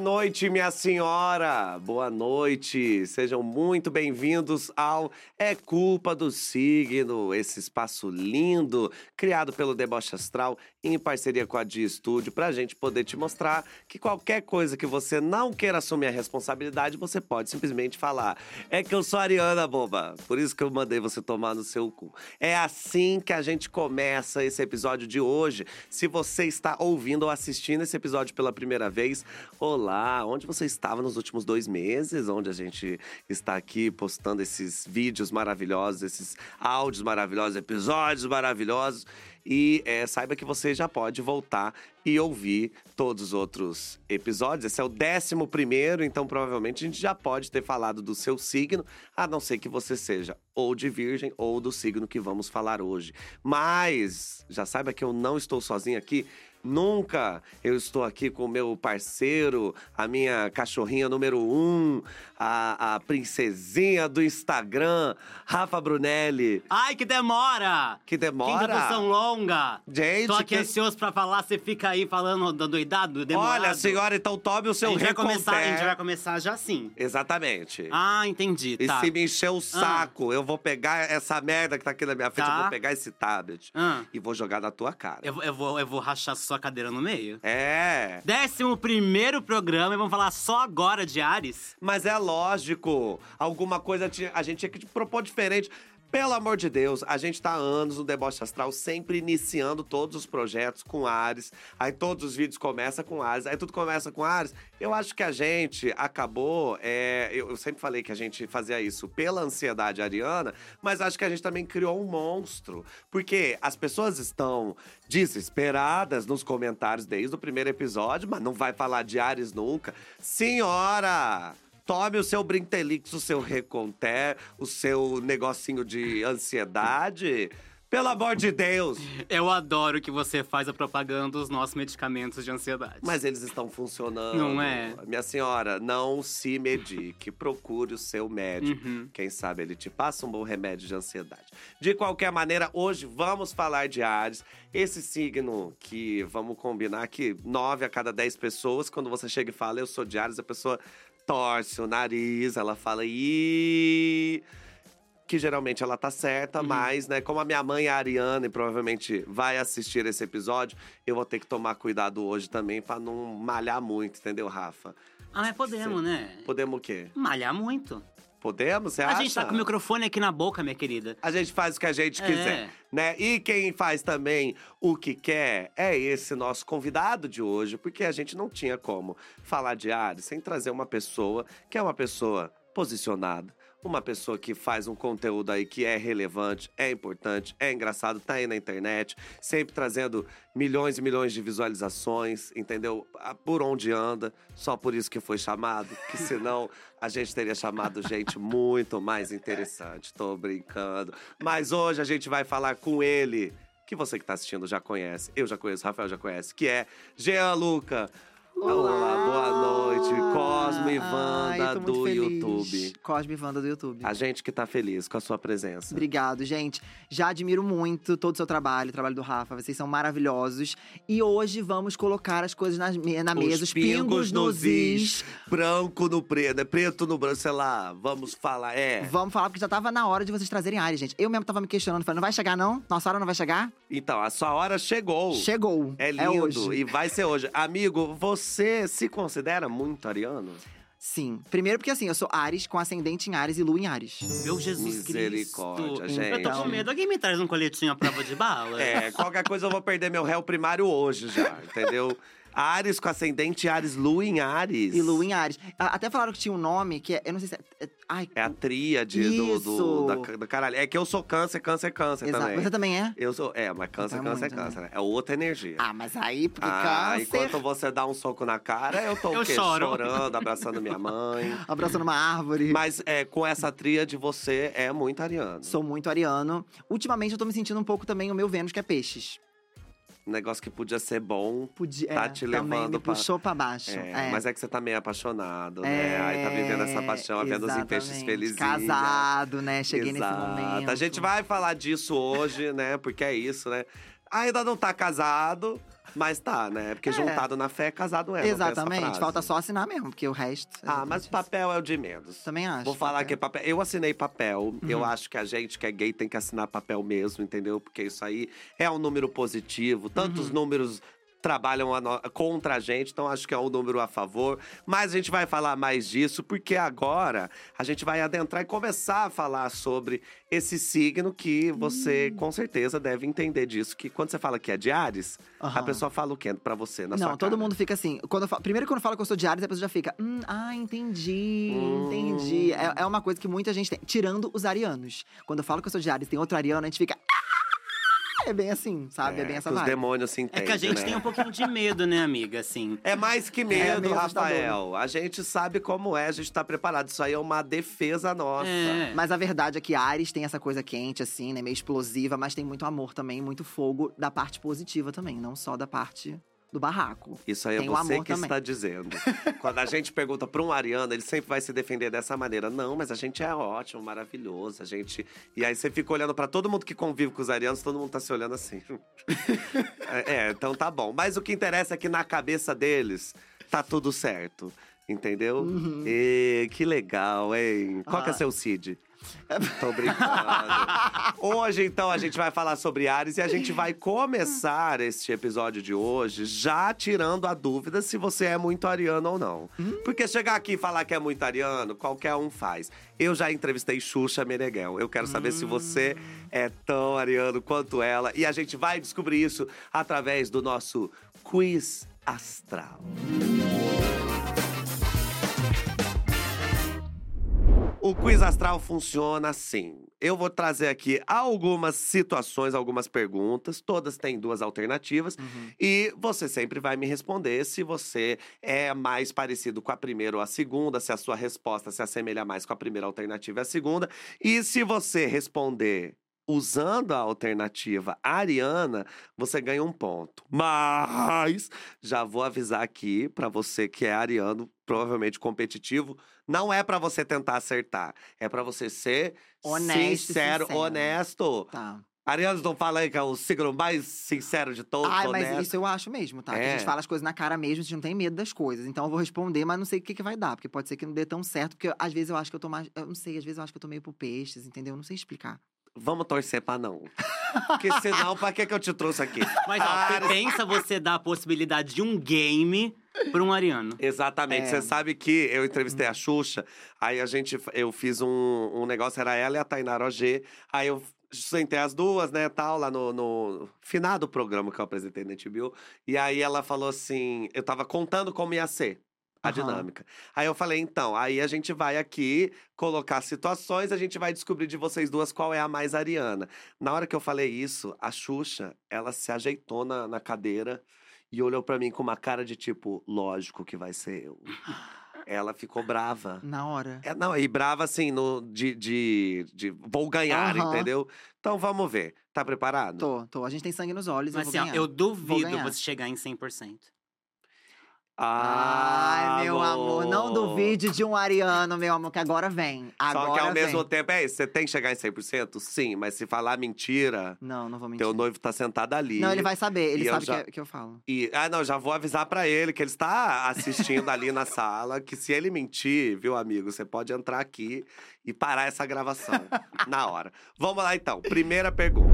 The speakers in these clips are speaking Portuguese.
noite, minha senhora. Boa noite. Sejam muito bem-vindos ao É Culpa do Signo, esse espaço lindo criado pelo Deboche Astral em parceria com a Dia Estúdio pra gente poder te mostrar que qualquer coisa que você não queira assumir a responsabilidade, você pode simplesmente falar: "É que eu sou Ariana, boba". Por isso que eu mandei você tomar no seu cu. É assim que a gente começa esse episódio de hoje. Se você está ouvindo ou assistindo esse episódio pela primeira vez, olá, onde você estava nos últimos dois meses, onde a gente está aqui postando esses vídeos maravilhosos, esses áudios maravilhosos, episódios maravilhosos. E é, saiba que você já pode voltar e ouvir todos os outros episódios. Esse é o décimo primeiro, então provavelmente a gente já pode ter falado do seu signo, a não ser que você seja ou de virgem ou do signo que vamos falar hoje. Mas já saiba que eu não estou sozinho aqui. Nunca eu estou aqui com o meu parceiro, a minha cachorrinha número um, a, a princesinha do Instagram, Rafa Brunelli. Ai, que demora! Que Que demora. introdução longa! Gente, Tô aqui que- ansioso pra falar, você fica aí falando do doidado, demorado. Olha, senhora, então tome o a seu vai começar, a gente vai começar já assim. Exatamente. Ah, entendi, E tá. se me encher o saco, eu vou pegar essa merda que tá aqui na minha frente, Tá. eu vou pegar esse tablet Ah, e vou jogar na tua cara. eu, vou- eu, vou, eu vou rachar sua cadeira no meio. É. Décimo primeiro programa, e vamos falar só agora de Ares. Mas é lógico. Alguma coisa tinha- a gente tinha que propor diferente. Pelo amor de Deus, a gente tá há anos no Deboche Astral, sempre iniciando todos os projetos com Ares. Aí todos os vídeos começam com Ares, aí tudo começa com Ares. Eu acho que a gente acabou. é, eu, eu sempre falei que a gente fazia isso pela ansiedade ariana, mas acho que a gente também criou um monstro. Porque as pessoas estão desesperadas nos comentários desde o primeiro episódio, mas não vai falar de Ares nunca. Senhora! Tome o seu Brintelix, o seu Reconter, o seu negocinho de ansiedade. Pelo amor de Deus! Eu adoro que você faz a propaganda dos nossos medicamentos de ansiedade. Mas eles estão funcionando. Não é? Minha senhora, não se medique. Procure o seu médico. Uhum. Quem sabe ele te passa um bom remédio de ansiedade. De qualquer maneira, hoje vamos falar de Ares. Esse signo que vamos combinar que nove a cada dez pessoas, quando você chega e fala, eu sou de Ares, a pessoa torce o nariz, ela fala, ih que geralmente ela tá certa, mas, né, como a minha mãe é ariana e provavelmente vai assistir esse episódio, eu vou ter que tomar cuidado hoje também pra não malhar muito, entendeu, Rafa? Ah, mas podemos, né? Podemos o quê? Malhar muito. Podemos? Você a acha? gente tá com o microfone aqui na boca, minha querida. A gente faz o que a gente É. quiser, né? E quem faz também o que quer é esse nosso convidado de hoje, porque a gente não tinha como falar de Ares sem trazer uma pessoa que é uma pessoa posicionada, uma pessoa que faz um conteúdo aí que é relevante, é importante, é engraçado, tá aí na internet, sempre trazendo milhões e milhões de visualizações, entendeu? Por onde anda, só por isso que foi chamado, que senão a gente teria chamado gente muito mais interessante. Tô brincando. Mas hoje a gente vai falar com ele, que você que tá assistindo já conhece, eu já conheço, Rafael já conhece, que é Jean Luca. Olá, boa noite. Cosme e Ai, do feliz. YouTube. Cosme e Wanda do YouTube. A gente que tá feliz com a sua presença. Obrigado, gente. Já admiro muito todo o seu trabalho, o trabalho do Rafa. Vocês são maravilhosos. E hoje vamos colocar as coisas na, na mesa, os pingos nos is. Branco no preto, né? Preto no branco, sei lá. Vamos falar, é. Vamos falar, porque já tava na hora de vocês trazerem áreas, gente. Eu mesmo tava me questionando, falei, não vai chegar não? Nossa hora não vai chegar? Então, a sua hora chegou. Chegou. É lindo hoje. e vai ser hoje. Amigo, você se considera muito ariano? Sim. Primeiro porque assim, eu sou Ares, com ascendente em Ares e lua em Ares. Meu Jesus Misericórdia, Cristo. gente. Eu tô com medo. Alguém me traz um coletinho à prova de bala? É, qualquer coisa eu vou perder meu réu primário hoje já, entendeu? Ares com ascendente Ares, Lua em Ares. E lua em Ares. Até falaram que tinha um nome que é, eu não sei se é… é- ai, É a tríade do, do, Isso. da, da caralho. É que eu sou câncer, câncer, câncer exato. também. Você também é? Eu sou, é, mas câncer, Então é câncer, muito, né? câncer. né? É outra energia. Ah, mas aí, porque Ah, câncer… enquanto você dá um soco na cara, eu tô o Eu quê? choro. chorando, abraçando minha mãe. Abraçando uma árvore. Mas é, com essa tríade, você é muito ariano. Sou muito ariano. Ultimamente eu tô me sentindo um pouco também o meu Vênus, que é peixes. Um negócio que podia ser bom. Podia, Tá é, te levando me pra- puxou pra baixo. É, é. Mas é que você tá meio apaixonado, né? Aí tá vivendo essa paixão, vendo os peixes felizinhos. Casado, né? Cheguei Exato. nesse momento. A gente vai falar disso hoje, né? Porque é isso, né? Ainda não tá casado, Mas tá, né? Porque É. juntado na fé, casado é. tem essa Exatamente. Falta só assinar mesmo, porque o resto. Ah, exatamente mas isso. papel é o de menos. Também acho. Vou falar que papel. papel. Eu assinei papel. Eu Uhum. acho que a gente que é gay tem que assinar papel mesmo, entendeu? Porque isso aí é um número positivo. Tantos Uhum. números trabalham a no- contra a gente, então acho que é um número a favor. Mas a gente vai falar mais disso, porque agora a gente vai adentrar e começar a falar sobre esse signo que você Hum. com certeza deve entender disso. Que quando você fala que é de Ares, a Aham. pessoa fala o quê pra você, na Não, sua todo cara? mundo fica assim. Quando falo- primeiro, quando eu falo que eu sou de Ares, a pessoa já fica. Hum, ah, entendi, Hum. entendi. É, é uma coisa que muita gente tem. Tirando os arianos. Quando eu falo que eu sou de Ares tem outro ariano, a gente fica. É bem assim, sabe? É, bem essa que os vibe. demônios se É entendem, que a gente né? tem um pouquinho de medo, né, amiga? Assim. É mais que medo, meio assustador. Rafael. A gente sabe como é, a gente tá preparado. Isso aí é uma defesa nossa. É. Mas a verdade é que Ares tem essa coisa quente, assim, né? Meio explosiva, mas tem muito amor também, muito fogo da parte positiva também, não só da parte do barraco. Isso aí é Tem o você que também. está dizendo. Quando a gente pergunta para um ariano, ele sempre vai se defender dessa maneira. Não, mas a gente é ótimo, maravilhoso. A gente. E aí você fica olhando para todo mundo que convive com os arianos, todo mundo tá se olhando assim. é, é, então tá bom. Mas o que interessa é que na cabeça deles tá tudo certo. Entendeu? Uhum. E que legal, hein? Qual que é Ah. seu Cid? Tô brincando. Hoje, então, a gente vai falar sobre Ares e a gente vai começar este episódio de hoje já tirando a dúvida se você é muito ariano ou não. Porque chegar aqui e falar que é muito ariano, qualquer um faz. Eu já entrevistei Xuxa Meneghel. Eu quero saber se você é tão ariano quanto ela. E a gente vai descobrir isso através do nosso quiz astral. O quiz astral funciona assim. Eu vou trazer aqui algumas situações, algumas perguntas, todas têm duas alternativas, e você sempre vai me responder se você é mais parecido com a primeira ou a segunda, se a sua resposta se assemelha mais com a primeira alternativa e a segunda. E se você responder usando a alternativa ariana, você ganha um ponto. Mas já vou avisar aqui para você que é ariano, provavelmente competitivo, não é para você tentar acertar, é para você ser Honesto sincero, sincero. honesto. Tá. Arianos não falam aí que é o signo mais sincero de todos, Ai, mas honesto. isso eu acho mesmo, tá? Que a É. gente fala as coisas na cara mesmo, a gente não tem medo das coisas. Então eu vou responder, mas não sei o que, que vai dar. Porque pode ser que não dê tão certo. Porque às vezes eu acho que eu tô mais. Eu não sei, às vezes eu acho que eu tô meio pro peixes, entendeu? Eu não sei explicar. Vamos torcer pra não. Porque senão, pra que que eu te trouxe aqui? Mas ó, pensa você dar a possibilidade de um game pra um ariano. Exatamente. É. Você sabe que eu entrevistei a Xuxa, aí a gente, eu fiz um, um negócio, era ela e a Tainara OG. Aí eu sentei as duas, né, tal, lá no, no finado programa que eu apresentei na HBO. E aí ela falou assim, eu tava contando como ia ser. A Aham. dinâmica. Aí eu falei, então, aí a gente vai aqui colocar situações, a gente vai descobrir de vocês duas qual é a mais ariana. Na hora que eu falei isso, a Xuxa, ela se ajeitou na, na cadeira e olhou pra mim com uma cara de tipo, lógico que vai ser eu. Ela ficou brava. Na hora. É, não, e brava assim, no, de, de, de vou ganhar, Aham. entendeu? Então vamos ver. Tá preparado? Tô, tô. A gente tem sangue nos olhos. Mas eu assim, ó, eu duvido ganhar. você chegar em 100%. Ai, meu amor, não duvide de um ariano, meu amor, que agora vem. Agora Só que ao vem. mesmo tempo é isso. Você tem que chegar em 100%? Sim, mas se falar mentira, Não, não vou mentir. teu noivo tá sentado ali. Não, ele vai saber, ele eu sabe já- que, que eu falo. E, ah, não, já vou avisar pra ele que ele está assistindo ali na sala, que se ele mentir, viu, amigo, você pode entrar aqui e parar essa gravação na hora. Vamos lá então. Primeira pergunta.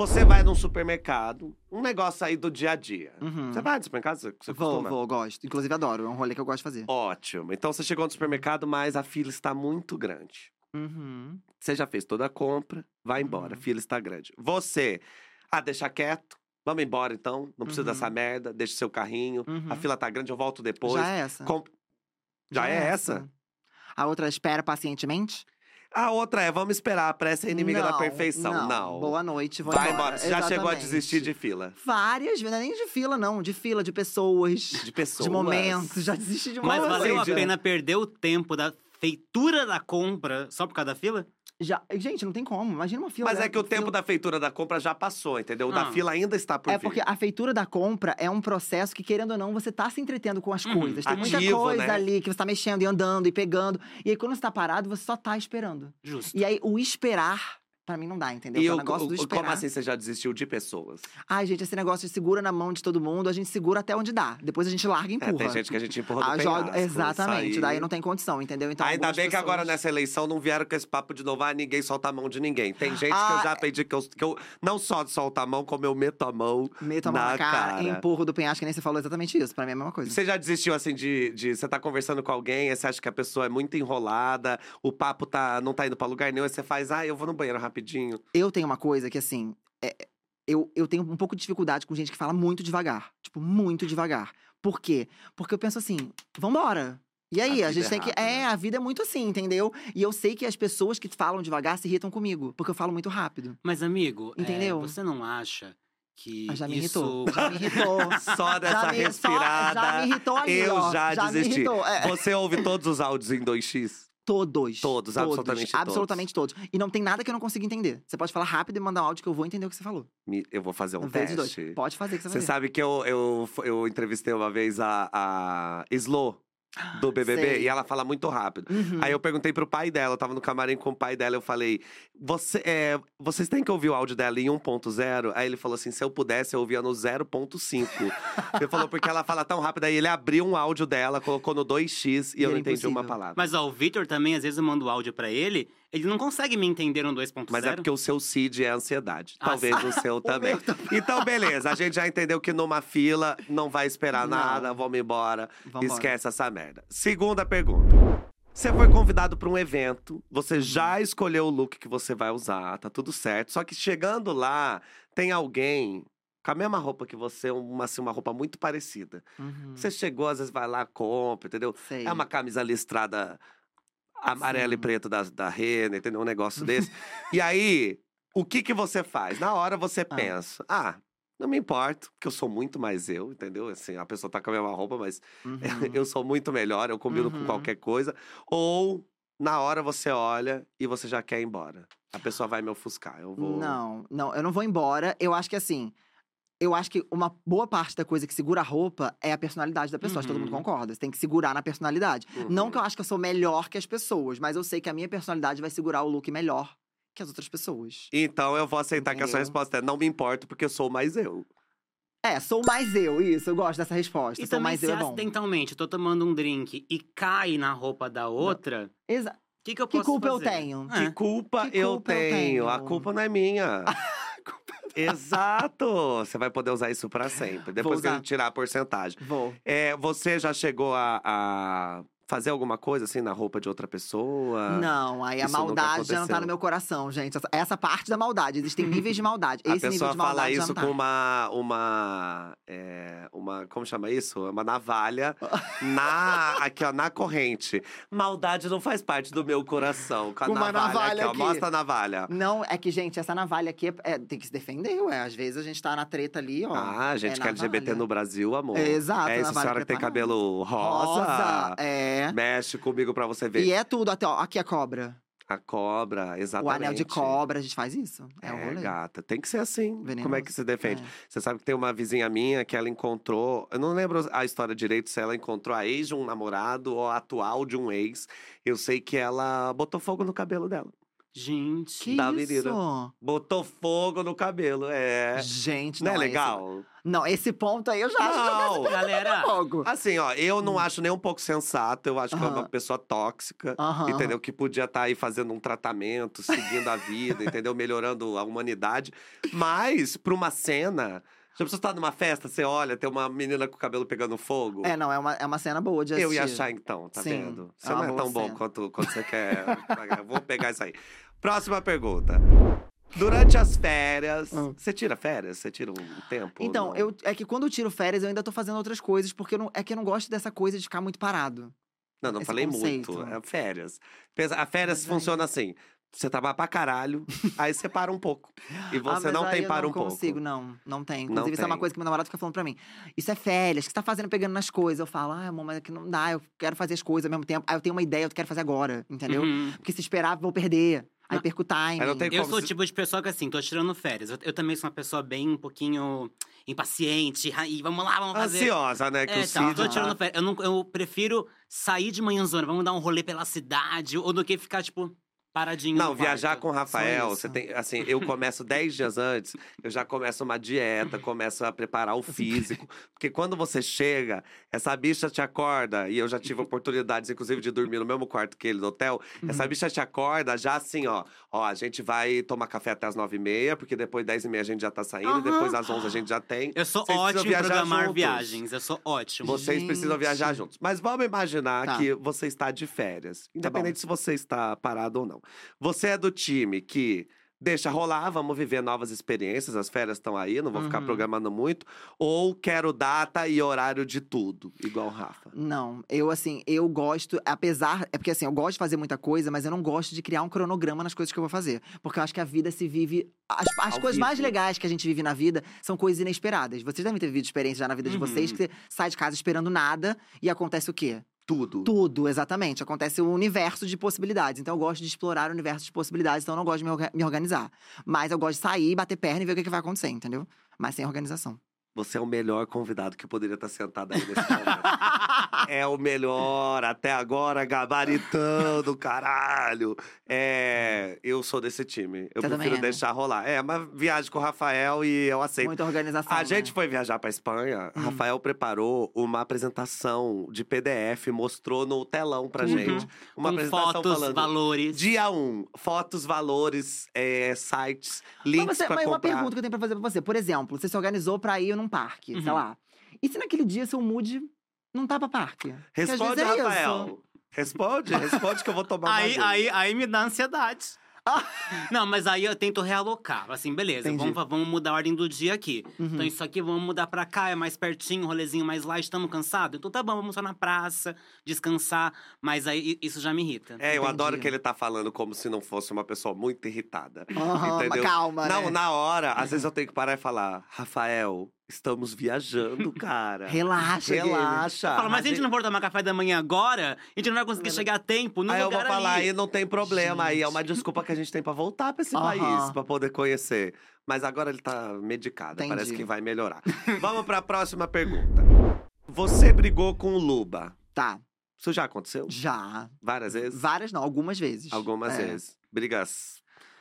Você vai num supermercado, um negócio aí do dia a dia. Uhum. Você vai no supermercado? Você, você Vou, costuma? vou, gosto. Inclusive, adoro. É um rolê que eu gosto de fazer. Ótimo. Então você chegou no supermercado, mas a fila está muito grande. Uhum. Você já fez toda a compra, vai embora, a Uhum. fila está grande. Você, ah, deixa quieto, vamos embora então, não precisa Uhum. dessa merda, deixa seu carrinho, a Uhum. fila tá grande, eu volto depois. Já é essa. Com- Já, é essa? A outra espera pacientemente? A outra é, vamos esperar, a pressa é inimiga da Não, perfeição. Não. Boa noite, vou Vai embora. embora. Você já chegou a desistir de fila? Várias vezes, não é nem de fila, não. De fila, de pessoas, De pessoas. de momentos. Já desisti de Mas momentos. valeu a pena perder o tempo da feitura da compra só por causa da fila? Já... Gente, não tem como. Imagina uma fila. Mas é que o tempo fila. da feitura da compra já passou, entendeu? O da Ah. fila ainda está por É vir. porque a feitura da compra é um processo que, querendo ou não, você tá se entretendo com as Uhum. coisas. Tem muita Ativo, coisa né? ali que você tá mexendo e andando e pegando. E aí, quando você tá parado, você só tá esperando. Justo. E aí, o esperar pra mim não dá, entendeu? E é o, o negócio do esperar. como assim você já desistiu de pessoas? Ai, gente, esse negócio de segura na mão de todo mundo, a gente segura até onde dá. Depois a gente larga e É, empurra. tem gente que a gente empurra do Ah, joga- penhasco, Exatamente, daí não tem condição, entendeu? Então, Ainda bem que agora pessoas- nessa eleição não vieram com esse papo de novo, ah, ninguém solta a mão de ninguém. Tem gente que eu Ah, já aprendi que eu, que eu não só solto a mão, como eu meto a mão Meto a mão na na cara, cara. empurro do penhasco, que nem você falou exatamente isso. Pra mim é a mesma coisa. Você já desistiu, assim, de, de você tá conversando com alguém, você acha que a pessoa é muito enrolada, o papo tá, não tá indo pra lugar nenhum, aí você faz, ah, eu vou no banheiro rapidinho. Eu tenho uma coisa que, assim, é- eu, eu tenho um pouco de dificuldade com gente que fala muito devagar. Tipo, muito devagar. Por quê? Porque eu penso assim, vambora. E aí, A a, vida gente é tem que. É, a vida é muito assim, entendeu? E eu sei que as pessoas que falam devagar se irritam comigo, porque eu falo muito rápido. Mas, amigo, é, Entendeu? você não acha que Ah, já me isso... irritou. Já me irritou. Só dessa já me, só- respirada. já me irritou ali, eu ó. já, me desisti. irritou. É. Você ouve todos os áudios em 2x? Todos. Todos, absolutamente todos. Absolutamente todos. E não tem nada que eu não consiga entender. Você pode falar rápido e mandar um áudio que eu vou entender o que você falou. Me- Eu vou fazer um Vezes teste. dois. Pode fazer que você vai Você sabe que eu, eu, eu entrevistei uma vez a, a Slo, do BBB, Sei. e ela fala muito rápido. Uhum. Aí eu perguntei pro pai dela, eu tava no camarim com o pai dela, eu falei, Você, é, vocês têm que ouvir o áudio dela em 1.0? Aí ele falou assim, se eu pudesse, eu ouvia no 0.5. ele falou, porque ela fala tão rápido, aí ele abriu um áudio dela, colocou no 2x, e, E eu não entendi uma impossível. palavra. Mas, ó, o Victor também, às vezes, eu mando áudio pra ele, ele não consegue me entender no 2.0. Mas é porque o seu CID é ansiedade. Ah, Talvez o seu também. Então, beleza. A gente já entendeu que numa fila não vai esperar Não. nada, vamos embora. Vambora. Esquece essa merda. Segunda pergunta. Você foi convidado para um evento, você Uhum. já escolheu o look que você vai usar, tá tudo certo. Só que chegando lá, tem alguém com a mesma roupa que você, uma, assim, uma roupa muito parecida. Uhum. Você chegou, às vezes vai lá, compra, entendeu? Sei. É uma camisa listrada amarela e Sim. preta da, da Renner, entendeu? Um negócio desse. e aí, o que que você faz? Na hora você pensa, ah, não me importo, porque eu sou muito mais eu, entendeu? Assim, a pessoa tá com a mesma roupa, mas Uhum. eu sou muito melhor, eu combino com Uhum. qualquer coisa. Ou, na hora você olha e você já quer ir embora. A pessoa vai me ofuscar, eu vou… Não, não, eu não vou embora. Eu acho que assim. Eu acho que uma boa parte da coisa que segura a roupa é a personalidade da pessoa. Acho que todo mundo Uhum. concorda. Você tem que segurar na personalidade. Não Uhum. que eu acho que eu sou melhor que as pessoas, mas eu sei que a minha personalidade vai segurar o look melhor que as outras pessoas. Então eu vou aceitar que a sua Entendeu? resposta é não me importo, porque eu sou mais eu. É, sou mais eu, isso. Eu gosto dessa resposta. E sou também, mais se eu é bom. acidentalmente eu tô tomando um drink e cai na roupa da outra, o Exa que, que eu que posso culpa eu fazer? tenho? É. Que culpa, Que eu, culpa eu tenho. A tenho? culpa não é minha. Exato! Você vai poder usar isso pra sempre. Depois que tirar a porcentagem. Vou. É, você já chegou a, a fazer alguma coisa assim na roupa de outra pessoa? Não, aí a maldade já não tá no meu coração, gente. Essa, essa parte da maldade. Existem níveis de maldade. A Esse nível pessoa de fala maldade já isso tá. com uma. Uma. é, uma. Como chama isso? Uma navalha na. Aqui, ó, na corrente. Maldade não faz parte do meu coração. Com a Com uma navalha, navalha aqui, ó. Mostra a navalha. Não, é que, gente, essa navalha aqui é- é- tem que se defender, ué. Às vezes a gente tá na treta ali, ó. Ah, gente, é que LGBT navalha. no Brasil, amor. É, exato, É isso, navalha senhora que tem cabelo rosa. É. Mexe comigo pra você ver. E é tudo, até, ó. Aqui a cobra. A cobra, exatamente. O anel de cobra, a gente faz isso. É, É, o rolê. gata, tem que ser assim. Como é Venenoso. que se defende? É. Você sabe que tem uma vizinha minha que ela encontrou. Eu não lembro a história direito se ela encontrou a ex de um namorado ou a atual de um ex. Eu sei que ela botou fogo no cabelo dela. Gente. Que Da isso? Botou fogo no cabelo, é. Gente, Não é esse- legal? Não, esse ponto aí eu já acho que Não. eu Galera, fogo. Assim, ó, eu não acho nem um pouco sensato. Eu acho que é uma pessoa tóxica. Aham. Entendeu? Que podia estar aí fazendo um tratamento, seguindo a vida, entendeu? Melhorando a humanidade. Mas, pra uma cena. Já precisa estar numa festa, você olha, tem uma menina com o cabelo pegando fogo. É, não, é uma, é uma cena boa de assistir. Eu ia achar então, tá Sim, vendo? é Você uma não é tão bom quanto, quanto você quer. Vou pegar isso aí. Próxima pergunta. Durante as férias. Hum. Você tira férias? Você tira um tempo? Então, não? eu, é que quando eu tiro férias, eu ainda tô fazendo outras coisas, porque não, é que eu não gosto dessa coisa de ficar muito parado. Não, não esse falei conceito. muito. É férias. A férias Mas funciona assim. Você trabalha pra caralho, aí você para um pouco. E Ah, você mas não tem eu para não um consigo, pouco. não. Não tem. Não Inclusive, isso é uma tem. coisa que meu namorado fica falando pra mim. Isso é férias, o que você tá fazendo pegando nas coisas? Eu falo, ah, amor, mas é que não dá, eu quero fazer as coisas ao mesmo tempo. Aí eu tenho uma ideia, eu quero fazer agora, entendeu? uhum. Porque se esperar, vou perder. Aí Não. perco o time. Aí não tem Eu como sou o se- tipo de pessoa que, assim, tô tirando férias. Eu, eu também sou uma pessoa bem um pouquinho impaciente. E vamos lá, vamos fazer. Ansiosa, né? Que É, o tá, Cid tô tá- tirando férias. Eu, não, eu prefiro sair de manhãzona, vamos dar um rolê pela cidade, ou do que ficar, tipo, paradinho Não, viajar quarto. com o Rafael, você tem. Assim, eu começo 10 dias antes, eu já começo uma dieta, começo a preparar o físico. Porque quando você chega, essa bicha te acorda, e eu já tive oportunidades, inclusive, de dormir no mesmo quarto que ele no hotel. Essa bicha te acorda já assim, ó. Ó, a gente vai tomar café até as 9h30, porque depois 10h30 a gente já tá saindo, Aham. depois às 11 a gente já tem. Eu sou Vocês precisam ótimo em programar juntos. viagens. Eu sou ótimo. Vocês precisam Gente. viajar juntos. Mas vamos imaginar Tá. que você está de férias. Independente se você está parado ou não. Você é do time que deixa rolar, vamos viver novas experiências, as férias estão aí, não vou ficar Uhum. programando muito. Ou quero data e horário de tudo, igual o Rafa. Não, eu assim, eu gosto, apesar. É porque assim, eu gosto de fazer muita coisa, mas eu não gosto de criar um cronograma nas coisas que eu vou fazer. Porque eu acho que a vida se vive. As, as coisas mais vivo. legais que a gente vive na vida são coisas inesperadas. Vocês devem ter vivido experiência já na vida de Uhum. vocês, que você sai de casa esperando nada e acontece o quê? Tudo. Tudo, exatamente. Acontece um universo de possibilidades. Então eu gosto de explorar o universo de possibilidades, então eu não gosto de me, orga- me organizar. Mas eu gosto de sair, bater perna e ver o que, que vai acontecer, entendeu? Mas sem organização. Você é o melhor convidado que poderia estar sentado aí nesse momento. é o melhor, até agora, gabaritando, caralho. É, eu sou desse time. Eu Você prefiro é, né? deixar rolar. É, mas viagem com o Rafael e eu aceito. Muita organização. A né? gente foi viajar pra Espanha. Hum. Rafael preparou uma apresentação de PDF, mostrou no telão pra Uhum. gente. Uma com apresentação fotos, falando. valores. Dia 1, um, fotos, valores, é, sites, Mas, links você, pra mas comprar. uma pergunta que eu tenho pra fazer pra você. Por exemplo, você se organizou pra ir num parque, sei Uhum. lá. E se naquele dia seu mood não tá pra parque? Responde, é isso. Rafael. Responde, responde que eu vou tomar Aí, aí, aí me dá ansiedade. Não, mas aí eu tento realocar. Assim, beleza, Entendi. vamos, vamos mudar a ordem do dia aqui. Uhum. Então isso aqui vamos mudar pra cá, é mais pertinho, rolezinho mais light, estamos cansados? Então tá bom, vamos só na praça, descansar. Mas aí isso já me irrita. É, eu Entendi. adoro que ele tá falando como se não fosse uma pessoa muito irritada. Mas Entendeu? calma, Não, né? na hora, às vezes eu tenho que parar e falar: Rafael, estamos viajando, cara. Relaxa. Relaxa. Fala, mas a gente não for tomar café da manhã agora, a gente não vai conseguir chegar a tempo no Aí eu lugar vou falar, ali. aí não tem problema. Aí é uma Gente. desculpa que a gente tem pra voltar pra esse país, pra poder conhecer. Mas agora ele tá medicado, parece Entendi. que vai melhorar. Vamos pra próxima pergunta. Você brigou com o Luba. Tá, Isso já aconteceu? já. Várias vezes? Várias não, algumas vezes. Algumas É. vezes. Brigas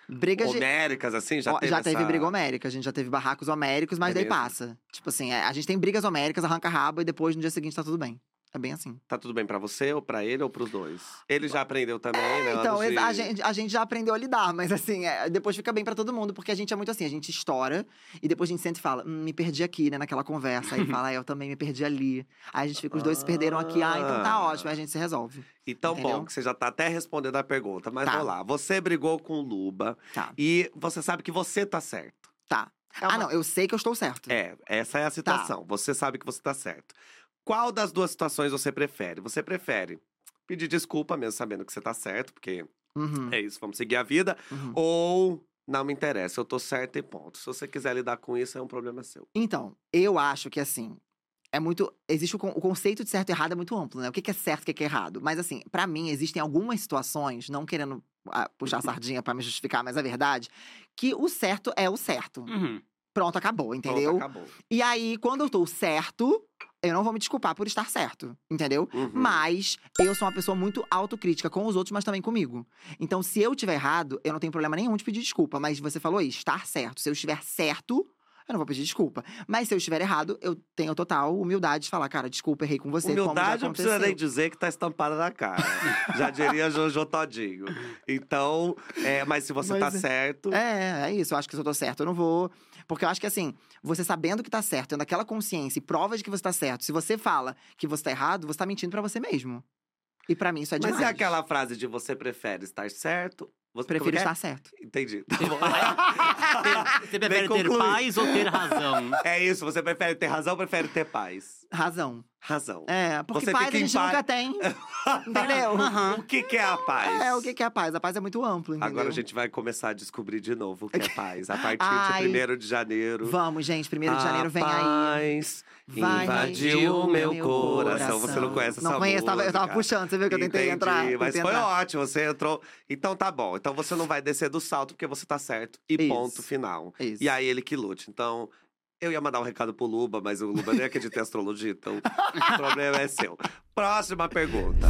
Brigas de... homéricas, assim? Já teve já teve essa- briga homérica, a gente já teve barracos homéricos, mas É daí mesmo? passa. Tipo assim, é, a gente tem brigas homéricas, arranca rabo e depois no dia seguinte tá tudo bem. É bem assim. Tá tudo bem pra você, ou pra ele, ou pros dois? Ele já aprendeu também, né? Então, de- a, gente, a gente já aprendeu a lidar, mas assim, é, depois fica bem pra todo mundo, porque a gente é muito assim, a gente estoura e depois a gente senta e fala, hum, me perdi aqui, né, naquela conversa. Aí fala, "Ah, eu também me perdi ali. Aí a gente fica, os dois se perderam aqui, ah, então tá Ah. ótimo, aí a gente se resolve. E tão Entendeu? bom que você já tá até respondendo a pergunta. Mas Tá. vamos lá. Você brigou com o Luba Tá, e você sabe que você tá certo. tá. É Ah, uma- não, eu sei que eu estou certo. É, essa é a situação. Você sabe que você tá certo. Qual das duas situações você prefere? Você prefere pedir desculpa mesmo sabendo que você tá certo, porque Uhum, é isso, vamos seguir a vida, uhum. ou não me interessa, eu tô certo e ponto. Se você quiser lidar com isso, é um problema seu. Então, eu acho que assim. É muito. Existe o, o conceito de certo e errado é muito amplo, né? O que que é certo e o que que é errado. Mas, assim, pra mim, existem algumas situações, não querendo ah, puxar a sardinha pra me justificar, mas é verdade, que o certo é o certo. Uhum. Pronto, acabou, entendeu? Pronto, acabou. E aí, quando eu tô certo, eu não vou me desculpar por estar certo, entendeu? Uhum. Mas eu sou uma pessoa muito autocrítica com os outros, mas também comigo. Então, se eu estiver errado, eu não tenho problema nenhum de pedir desculpa. Mas você falou aí, estar certo. Se eu estiver certo, eu não vou pedir desculpa. Mas se eu estiver errado, eu tenho total humildade de falar, cara, desculpa, errei com você. Humildade não precisa nem dizer que tá estampada na cara. Já diria Jojo Todinho. Então, é, mas se você Mas tá certo. É, é isso. Eu acho que se eu tô certo, eu não vou. Porque eu acho que assim, você sabendo que tá certo, tendo aquela consciência e prova de que você tá certo, se você fala que você tá errado, você tá mentindo pra você mesmo. E pra mim isso é Mas demais. é aquela frase de você prefere estar certo? Você Prefiro como é? estar certo. Entendi. Tá bom. Você prefere ter paz ou ter razão? é isso, você prefere ter razão ou prefere ter paz? Razão. Razão. É, porque Você paz a gente paz. nunca tem. Entendeu? Aham. O que, que é a paz? É, o que que é a paz? A paz é muito amplo, entendeu? Agora a gente vai começar a descobrir de novo o que é paz. A partir Ai. de 1 de janeiro. Vamos, gente. Primeiro de janeiro vem a aí. paz Vai invadiu o meu coração. Você não conhece essa Não conheço, tava- eu tava música. puxando, você viu que eu tentei Entendi, entrar. Mas tentei foi entrar. ótimo, você entrou. Então tá bom. Então você não vai descer do salto porque você tá certo. E Isso. ponto final. Isso. E aí ele que lute. Então, eu ia mandar um recado pro Luba, mas o Luba nem acredita em astrologia, então o problema é seu. Próxima pergunta.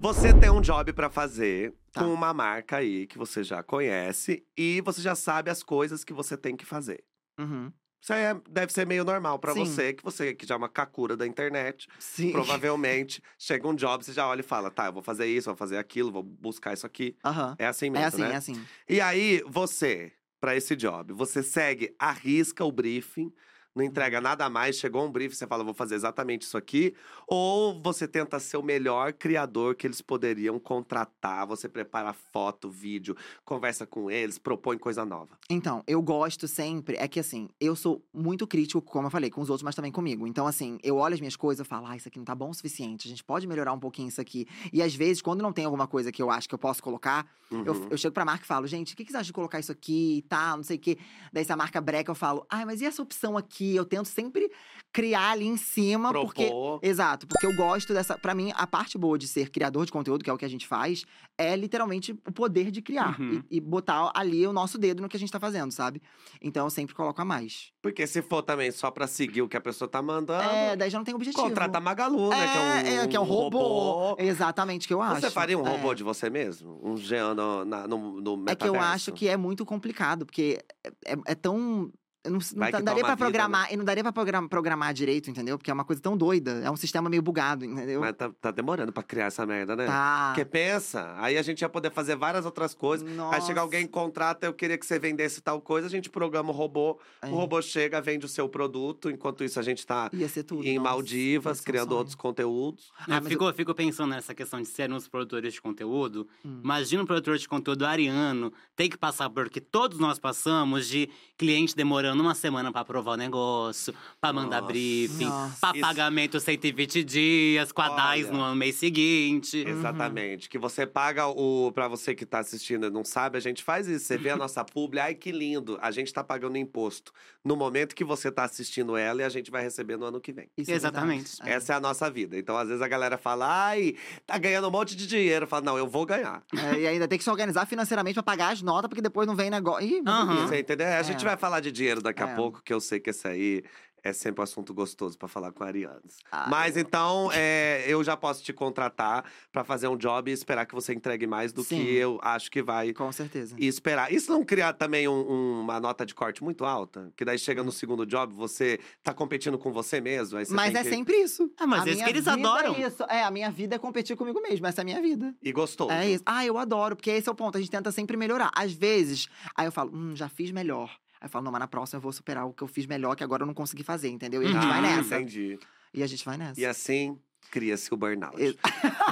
Você tem um job pra fazer Tá. com uma marca aí que você já conhece e você já sabe as coisas que você tem que fazer. Uhum. Isso é- deve ser meio normal pra Sim. você, que você que já é uma kakura da internet. Sim. Provavelmente chega um job, você já olha e fala: tá, eu vou fazer isso, vou fazer aquilo, vou buscar isso aqui. Aham. É assim mesmo, É assim, né? é assim. E aí, você, pra esse job, você segue, arrisca o briefing, não entrega nada mais, chegou um briefing, você fala, vou fazer exatamente isso aqui, ou você tenta ser o melhor criador que eles poderiam contratar, você prepara foto, vídeo, conversa com eles, propõe coisa nova. Então, eu gosto sempre. É que assim, eu sou muito crítico, como eu falei, com os outros, mas também comigo. Então, assim, eu olho as minhas coisas e falo, ah, isso aqui não tá bom o suficiente. A gente pode melhorar um pouquinho isso aqui. E às vezes, quando não tem alguma coisa que eu acho que eu posso colocar, eu, Uhum. eu chego pra marca e falo, gente, o que, que vocês acham de colocar isso aqui e tal, não sei o quê. Daí, se a marca breca, eu falo, ai, mas e essa opção aqui? Eu tento sempre criar ali em cima, porque. Propor. Exato, porque eu gosto dessa. Pra mim, a parte boa de ser criador de conteúdo, que é o que a gente faz, é literalmente o poder de criar Uhum. e, e botar ali o nosso dedo no que a gente tá fazendo, sabe? Então eu sempre coloco a mais. Porque se for também só pra seguir o que a pessoa tá mandando, É, daí já não tem objetivo. contrata a Magalu, né? Que é um, é, que é um robô. robô. Exatamente, que eu acho. Você faria um É. robô de você mesmo? Um Jean no, na- no, no É que eu metaverso? acho que é muito complicado, porque é, é- é tão. Eu Não, não tá- que daria pra a vida, né? programar, e não daria pra program- programar direito, entendeu? Porque é uma coisa tão doida. É um sistema meio bugado, entendeu? Mas tá, tá demorando pra criar essa merda, né? Tá. Porque pensa, aí a gente ia poder fazer várias outras coisas. Aí chega alguém, contrata, eu queria que você vendesse tal coisa, a gente programa o robô, É. o robô chega, vende o seu produto, enquanto isso a gente tá Ia ser tudo. em nossa, Maldivas, criando sonho. outros conteúdos. Ah, eu fico, eu fico pensando nessa questão de serem os produtores de conteúdo. Hum. Imagina um produtor de conteúdo ariano tem que passar por que todos nós passamos de cliente demorando uma semana pra aprovar o negócio, pra mandar Nossa. briefing, Nossa. pra Isso- pagamento 120 dias, com a DAIS no mês seguinte. Uhum. Exatamente. Que você paga o. Pra você que tá assistindo e não sabe, a gente faz isso. Você vê a nossa publi, ai que lindo. A gente tá pagando imposto no momento que você tá assistindo ela e a gente vai receber no ano que vem. Isso é Exatamente. É. Essa é a nossa vida. Então, às vezes, a galera fala, ai, tá ganhando um monte de dinheiro. Fala, não, eu vou ganhar. É, e ainda tem que se organizar financeiramente pra pagar as notas, porque depois não vem negócio. Ih. Deus. Você entendeu? A gente É. vai falar de dinheiro daqui a É. pouco, que eu sei que esse aí é sempre um assunto gostoso pra falar com arianos. Ah, Mas então, é, eu já posso te contratar pra fazer um job e esperar que você entregue mais do Sim. que eu acho que vai Com certeza. e esperar. Isso não criar também um- um- uma nota de corte muito alta? Que daí chega no segundo job, você tá competindo com você mesmo. Aí você Hum. Mas tem é que... sempre isso. Ah, mas é isso minha que eles vida adoram. É, isso. é, a minha vida é competir comigo mesmo. Essa é a minha vida. E gostoso. É isso. Ah, eu adoro, porque esse é o ponto. A gente tenta sempre melhorar. Às vezes, aí eu falo, hum, já fiz melhor. Aí eu falo, não, mas na próxima eu vou superar o que eu fiz melhor, que agora eu não consegui fazer, entendeu? E a gente Ah, vai nessa. Entendi. E a gente vai nessa. E assim, cria-se o burnout.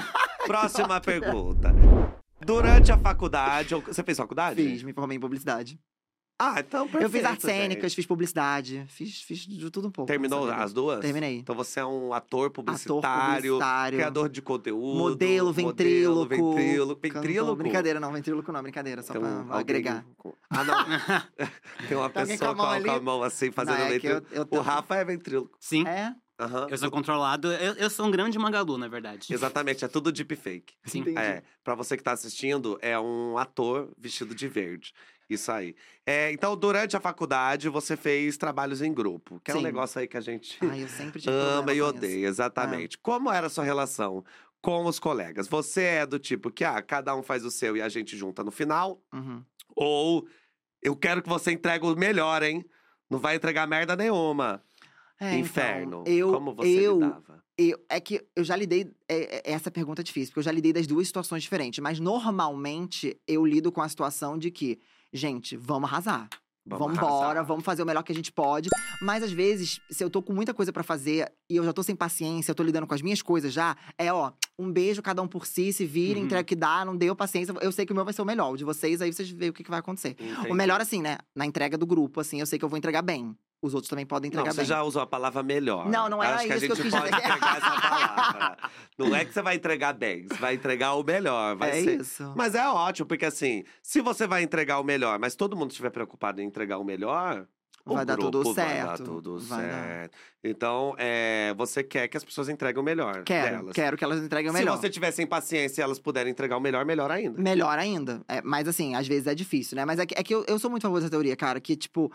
Próxima pergunta. Durante a faculdade, você fez faculdade? Fiz, me formei em publicidade. Ah, então perfeito, eu fiz artes cênicas, fiz publicidade, fiz, fiz de tudo um pouco. Terminou as duas? Terminei. Então você é um ator Ator publicitário, publicitário. criador de conteúdo. Modelo, ventríloco. Modelo, ventríloco. Ventríloco? Brincadeira, não, ventríloco não, brincadeira, só Tem pra alguém agregar. com- Ah, não. Tem uma Tem pessoa com a mão com a, mão assim, fazendo Não, é que ventríloco. eu- eu O tô- Rafa é ventríloco. Sim, É? Aham. eu sou controlado. Eu, eu sou um grande magalu, na verdade. Exatamente, é tudo deepfake. Sim. Entendi. É, pra você que tá assistindo, é um ator vestido de verde. Isso aí. É, então, durante a faculdade, você fez trabalhos em grupo, que é um negócio aí que a gente Ai, eu sempre tive ama e odeia, exatamente. Como era a sua relação com os colegas? Você é do tipo que, ah, cada um faz o seu e a gente junta no final? Uhum. Ou eu quero que você entregue o melhor, hein? Não vai entregar merda nenhuma. É, então, Inferno. eu, Como você eu, lidava? eu- é que eu já lidei. é- é- essa pergunta é difícil, porque eu já lidei das duas situações diferentes. Mas normalmente eu lido com a situação de que, gente, vamos arrasar. Vamos embora, vamos fazer o melhor que a gente pode. Mas às vezes, se eu tô com muita coisa pra fazer e eu já tô sem paciência, eu tô lidando com as minhas coisas já, é ó, um beijo cada um por si, se vira, Uhum. entrega o que dá, não deu paciência. Eu sei que o meu vai ser o melhor. O de vocês, aí vocês veem o que, que vai acontecer. Entendi. O melhor, assim, né? Na entrega do grupo, assim, eu sei que eu vou entregar bem. Os outros também podem Não, entregar você bem. já usou a palavra melhor. Não, não era Acho que a isso que eu gente pode dizer. entregar essa palavra. Não é que você vai entregar bem, você vai entregar o melhor. Vai é ser... isso. Mas é ótimo, porque assim, se você vai entregar o melhor, mas todo mundo estiver preocupado em entregar o melhor. o Vai dar tudo grupo Vai dar certo, tudo vai dar. certo. Então, é, você quer que as pessoas entreguem o melhor Quero, delas. quero que elas entreguem o Se melhor. você tiver sem paciência e elas puderem entregar o melhor, melhor ainda. Melhor ainda. É, mas assim, às vezes é difícil, né? Mas é que, é que eu, eu sou muito a favor dessa teoria, cara, que, tipo,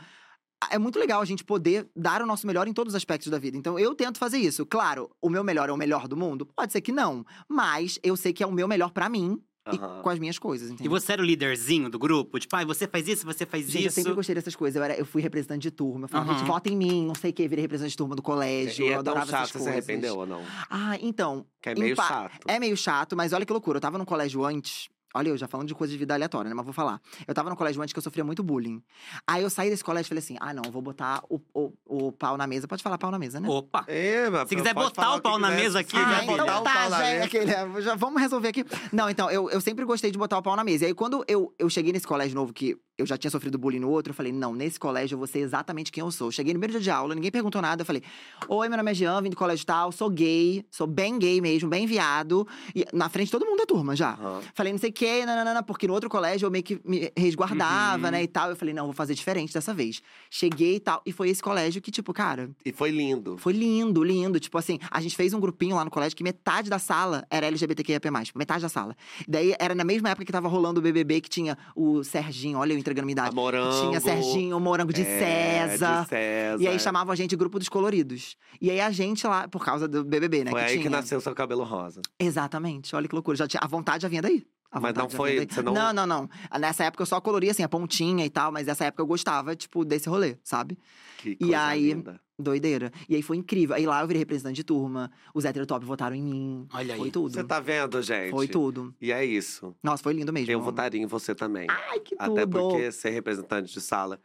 é muito legal a gente poder dar o nosso melhor em todos os aspectos da vida. Então eu tento fazer isso. Claro, o meu melhor é o melhor do mundo? Pode ser que não. Mas eu sei que é o meu melhor pra mim Aham. e com as minhas coisas, E entendeu? você era o líderzinho do grupo? Tipo, ai, você faz isso, você faz Gente, eu isso. sempre gostei dessas coisas. Eu, era, eu fui representante de turma. Eu falava, Aham. gente, vota em mim, não sei o que, virei representante de turma do colégio. E eu é adorava chato, essas você se coisas. arrependeu ou não? Ah, então. Que é meio chato. É meio chato, mas olha que loucura. Eu tava num colégio antes. Olha, eu já falando de coisa de vida aleatória, né? Mas vou falar. Eu tava no colégio antes que eu sofria muito bullying. Aí eu saí desse colégio e falei assim: ah, não, eu vou botar o, o, o pau na mesa. Pode falar pau na mesa, né? Opa! É, mas Se quiser botar o pau na mesa aqui, Se minha quiser filha. botar o tá, pau na já é mesa. aquele, é, já vamos resolver aqui. Não, então, eu, eu sempre gostei de botar o pau na mesa. E aí, quando eu, eu cheguei nesse colégio novo, que eu já tinha sofrido bullying no outro, eu falei, não, nesse colégio eu vou ser exatamente quem eu sou. Cheguei no primeiro dia de aula, ninguém perguntou nada, eu falei, oi, meu nome é Jean, vim do colégio tal, sou gay, sou bem gay mesmo, bem viado. E na frente de todo mundo da turma já. Aham. Falei, não sei o quê, nananana, porque no outro colégio eu meio que me resguardava, Uhum. né, e tal. Eu falei, não, vou fazer diferente dessa vez. Cheguei e tal, e foi esse colégio que, tipo, cara, E foi lindo. foi lindo, lindo. Tipo assim, a gente fez um grupinho lá no colégio que metade da sala era LGBTQIAP+, tipo, metade da sala. Daí era na mesma época que tava rolando o BBB, que tinha o Serginho, olha eu entregando minha A idade. morango. Tinha Serginho, Morango de é, César. De César. E aí chamavam a gente de Grupo dos Coloridos. E aí a gente lá, por causa do BBB, né? Foi que aí que tinha. nasceu seu cabelo rosa. Exatamente, olha que loucura. Já tinha, a vontade já vinha daí. A Mas não foi- não- Não, não, não. Nessa época eu só coloria assim, a pontinha e tal, mas nessa época eu gostava, tipo, desse rolê, sabe? Que E coisa aí- linda. Doideira. E aí foi incrível. Aí lá eu virei representante de turma, os heterotop votaram em mim. Olha aí. Foi tudo. Você tá vendo, gente? Foi tudo. E é isso. Nossa, foi lindo mesmo. Eu votaria em você também. Ai, que tudo. Até porque ser representante de sala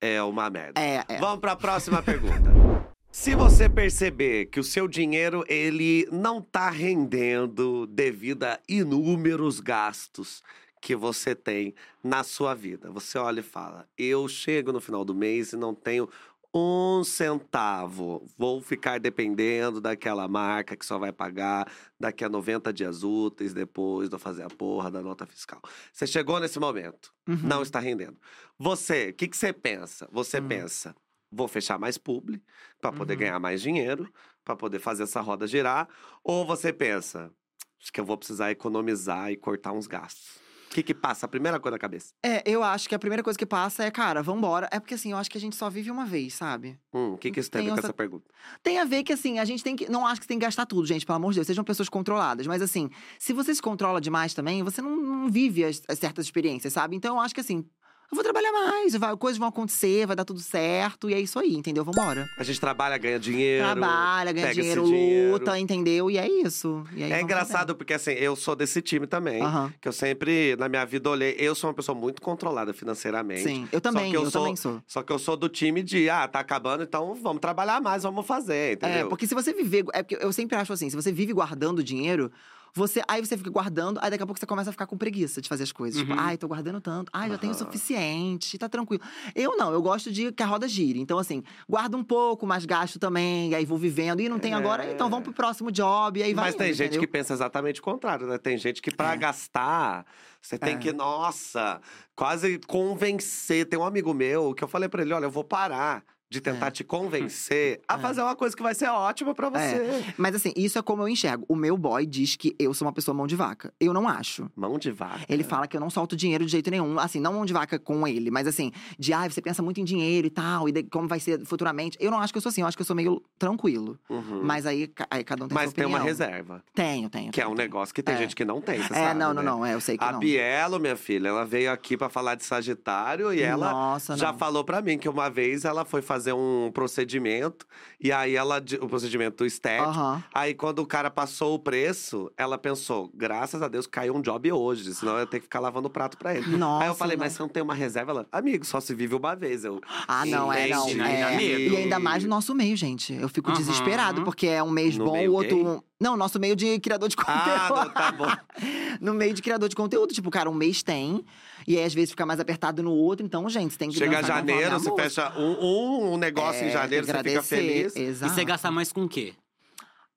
é uma merda. É, é. Vamos para a próxima pergunta. Se você perceber que o seu dinheiro ele não tá rendendo devido a inúmeros gastos que você tem na sua vida, você olha e fala: "Eu chego no final do mês e não tenho um centavo. Vou ficar dependendo daquela marca que só vai pagar daqui a 90 dias úteis depois de eu fazer a porra da nota fiscal. Você chegou nesse momento Uhum. não está rendendo. Você, o que, que você pensa? Você Hum. pensa, vou fechar mais publi para poder Uhum. ganhar mais dinheiro, para poder fazer essa roda girar, ou você pensa, acho que eu vou precisar economizar e cortar uns gastos. O que que passa? A primeira coisa na cabeça. É, eu acho que a primeira coisa que passa é, cara, vambora. É porque assim, eu acho que a gente só vive uma vez, sabe? Hum, o que que isso tem a Tem ver com essa- pergunta? Tem a ver que, assim, a gente tem que. Não acho que você tem que gastar tudo, gente, pelo amor de Deus. Sejam pessoas controladas. Mas, assim, se você se controla demais também, você não, não vive as, as certas experiências, sabe? Então, eu acho que, assim, eu vou trabalhar mais, vai, coisas vão acontecer, vai dar tudo certo. E é isso aí, entendeu? Vambora. A gente trabalha, ganha dinheiro. Trabalha, ganha dinheiro, dinheiro. luta, entendeu? E é isso. E É engraçado porque, assim, eu sou desse time também. Que eu sempre, na minha vida, olhei. Eu sou uma pessoa muito controlada financeiramente. Sim, eu também, eu eu, sou- também sou. Só que eu sou do time de, ah, tá acabando, então vamos trabalhar mais, vamos fazer, entendeu? É, porque se você viver. É porque eu sempre acho assim, se você vive guardando dinheiro, você. Aí você fica guardando, aí daqui a pouco você começa a ficar com preguiça de fazer as coisas. Tipo, Uhum. ai, tô guardando tanto, ai, já tenho o suficiente, tá tranquilo. Eu não, eu gosto de que a roda gire. Então, assim, guardo um pouco, mas gasto também, e aí vou vivendo. E não tem agora, É. então vamos pro próximo job, e aí vai. Mas tem indo, gente entendeu? que pensa exatamente o contrário, né? Tem gente que pra É. gastar, você tem É. que, nossa, quase convencer. Tem um amigo meu que eu falei pra ele, olha, eu vou parar de tentar É. te convencer a É. fazer uma coisa que vai ser ótima pra você. Mas assim, isso é como eu enxergo. O meu boy diz que eu sou uma pessoa mão de vaca. Eu não acho. Mão de vaca. Ele fala que eu não solto dinheiro de jeito nenhum. Assim, não mão de vaca com ele, mas assim, de ah, você pensa muito em dinheiro e tal, e de, como vai ser futuramente. Eu não acho que eu sou assim, eu acho que eu sou meio tranquilo. Uhum. Mas aí, aí cada um tem Mas sua tem uma opinião. reserva. Tenho, tenho. Que é tenho, um tenho. negócio que tem É. gente que não tem, você É, sabe, não, não, né? não. É, eu sei que A não. Bielo, minha filha, ela veio aqui pra falar de Sagitário e ela Nossa, já não. falou pra mim que uma vez ela foi fazer um procedimento e aí ela o procedimento estético. Aham. Aí quando o cara passou o preço, ela pensou, graças a Deus caiu um job hoje, senão eu ia ter que ficar lavando o prato pra ele. Nossa. aí eu falei, não. mas você não tem uma reserva? Ela, amigo, só se vive uma vez. Eu, Ah, não, é, não. É. E ainda mais no nosso meio, gente. Eu fico Aham. desesperado, porque é um mês No bom, o outro. Não, nosso meio de criador de conteúdo. ah, não, tá bom. no meio de criador de conteúdo. Tipo, cara, um mês tem. E aí, às vezes, fica mais apertado no outro. Então, gente, você tem que Chega janeiro, você fecha um, um, um negócio É, em janeiro, você fica feliz. E Exato. você gasta mais com o quê?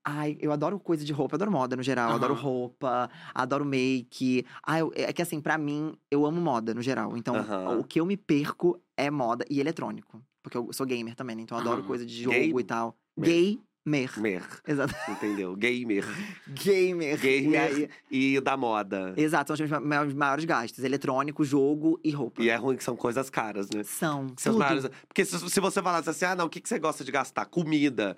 Ai, eu adoro coisa de roupa, eu adoro moda no geral. Eu adoro roupa, adoro make. Ai, eu- é que assim, pra mim, eu amo moda no geral. Então, Aham. o que eu me perco é moda e eletrônico. Porque eu sou gamer também, né? Então eu adoro Aham. coisa de jogo Gay e tal. Gay Mer. Mer. Exato. Entendeu? Gamer. Gamer. E Gamer aí- e da moda. Exato, são os maiores gastos. Eletrônico, jogo e roupa. E é ruim que são coisas caras, né? São, Seus maiores- Porque se, se você falasse assim, ah, não, o que, que você gosta de gastar? Comida.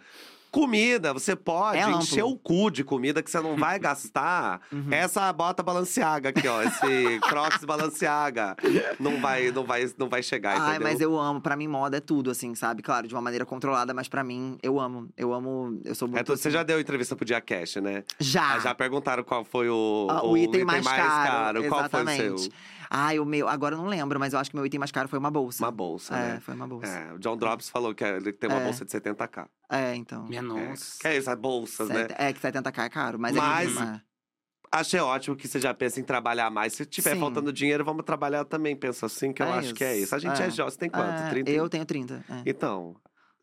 Comida, você pode É encher o cu de comida que você não vai gastar. Uhum. Essa bota balanceaga aqui, ó. Esse crocs balanceaga. Não vai, não vai, não vai chegar, Ai, entendeu? mas eu amo. Pra mim, moda é tudo, assim, sabe? Claro, de uma maneira controlada, mas pra mim, eu amo. Eu amo. Eu sou muito. É, tu- você assim- já deu entrevista pro Dia Cash, né? Já. Ah, Já perguntaram qual foi o, Ah, o item mais caro, Qual foi o seu? Ai, o meu. Agora eu não lembro, mas eu acho que o meu item mais caro foi uma bolsa. Uma bolsa, É, né? foi uma bolsa. É, o John Drops falou que ele tem uma É. bolsa de 70k. É, então. Minha É, nossa. que é isso, as bolsas, né? Sete- É que 70k é caro, mas, Mas- é muito. Achei ótimo que você já pensa em trabalhar mais. Se tiver Sim. faltando dinheiro, vamos trabalhar também. Penso assim, que eu É acho que é isso. A gente é, É. jovem. Você tem quanto? É, 30? Eu tenho 30. É. Então,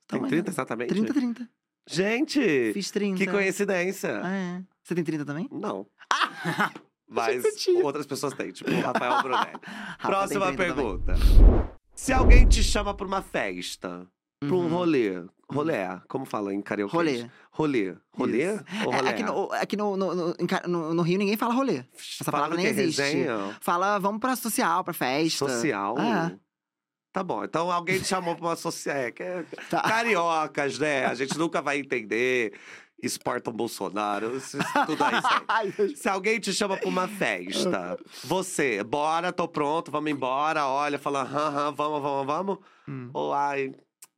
tem Então, 30 é. exatamente? 30, 30. Gente, Fiz 30. que coincidência. É. Você tem 30 também? Não. Ah! Mas outras pessoas têm, tipo o Rafael Brunelli. Rafa Próxima tem 30 também. pergunta. Se alguém te chama pra uma festa, pra um Uhum. rolê, rolê, como fala em carioca? Rolê. Rolê. Rolê Isso. ou É, rolê? aqui no, aqui no, no, no, no- Rio ninguém fala rolê. Essa Fala palavra nem existe. Resenha? Fala, vamos pra social, pra festa. Social? É. Tá bom, então alguém te chamou pra uma social. É, é Tá. cariocas, né? A gente nunca vai entender. Exportam Bolsonaro, isso- tudo é aí. Se alguém te chama pra uma festa, você, bora, tô pronto, vamos embora, olha, fala, vamos, vamos, vamos. Hum. Ou, ai,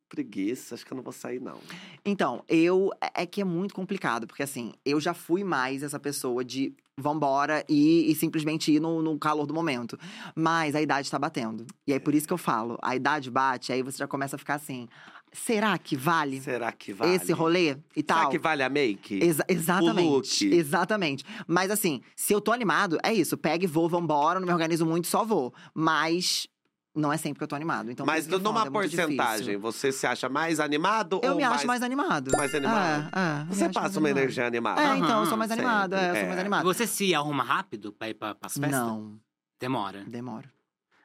preguiça, acho que eu não vou sair, não. Então, eu. É é que é muito complicado, porque assim, eu já fui mais essa pessoa de vambora e, e simplesmente ir no, no calor do momento. Mas a idade tá batendo. E aí, por isso que eu falo, a idade bate, aí você já começa a ficar assim. Será que vale Será que vale? esse rolê e Será tal? que vale a make? Exa- exatamente. look. Exatamente. Mas assim, se eu tô animado, é isso. Pega e vou, vambora, não me organizo muito, só vou. Mas não é sempre que eu tô animado. Então, Mas numa foda, é porcentagem, você se acha mais animado Eu ou me mais... acho mais animado. mais animado? É, é, Você passa uma animado. energia animada. É, então, eu sou mais animado. É, eu sou mais é. animado. Você se arruma rápido pra ir pra, pras festas? Não, Demora. demora.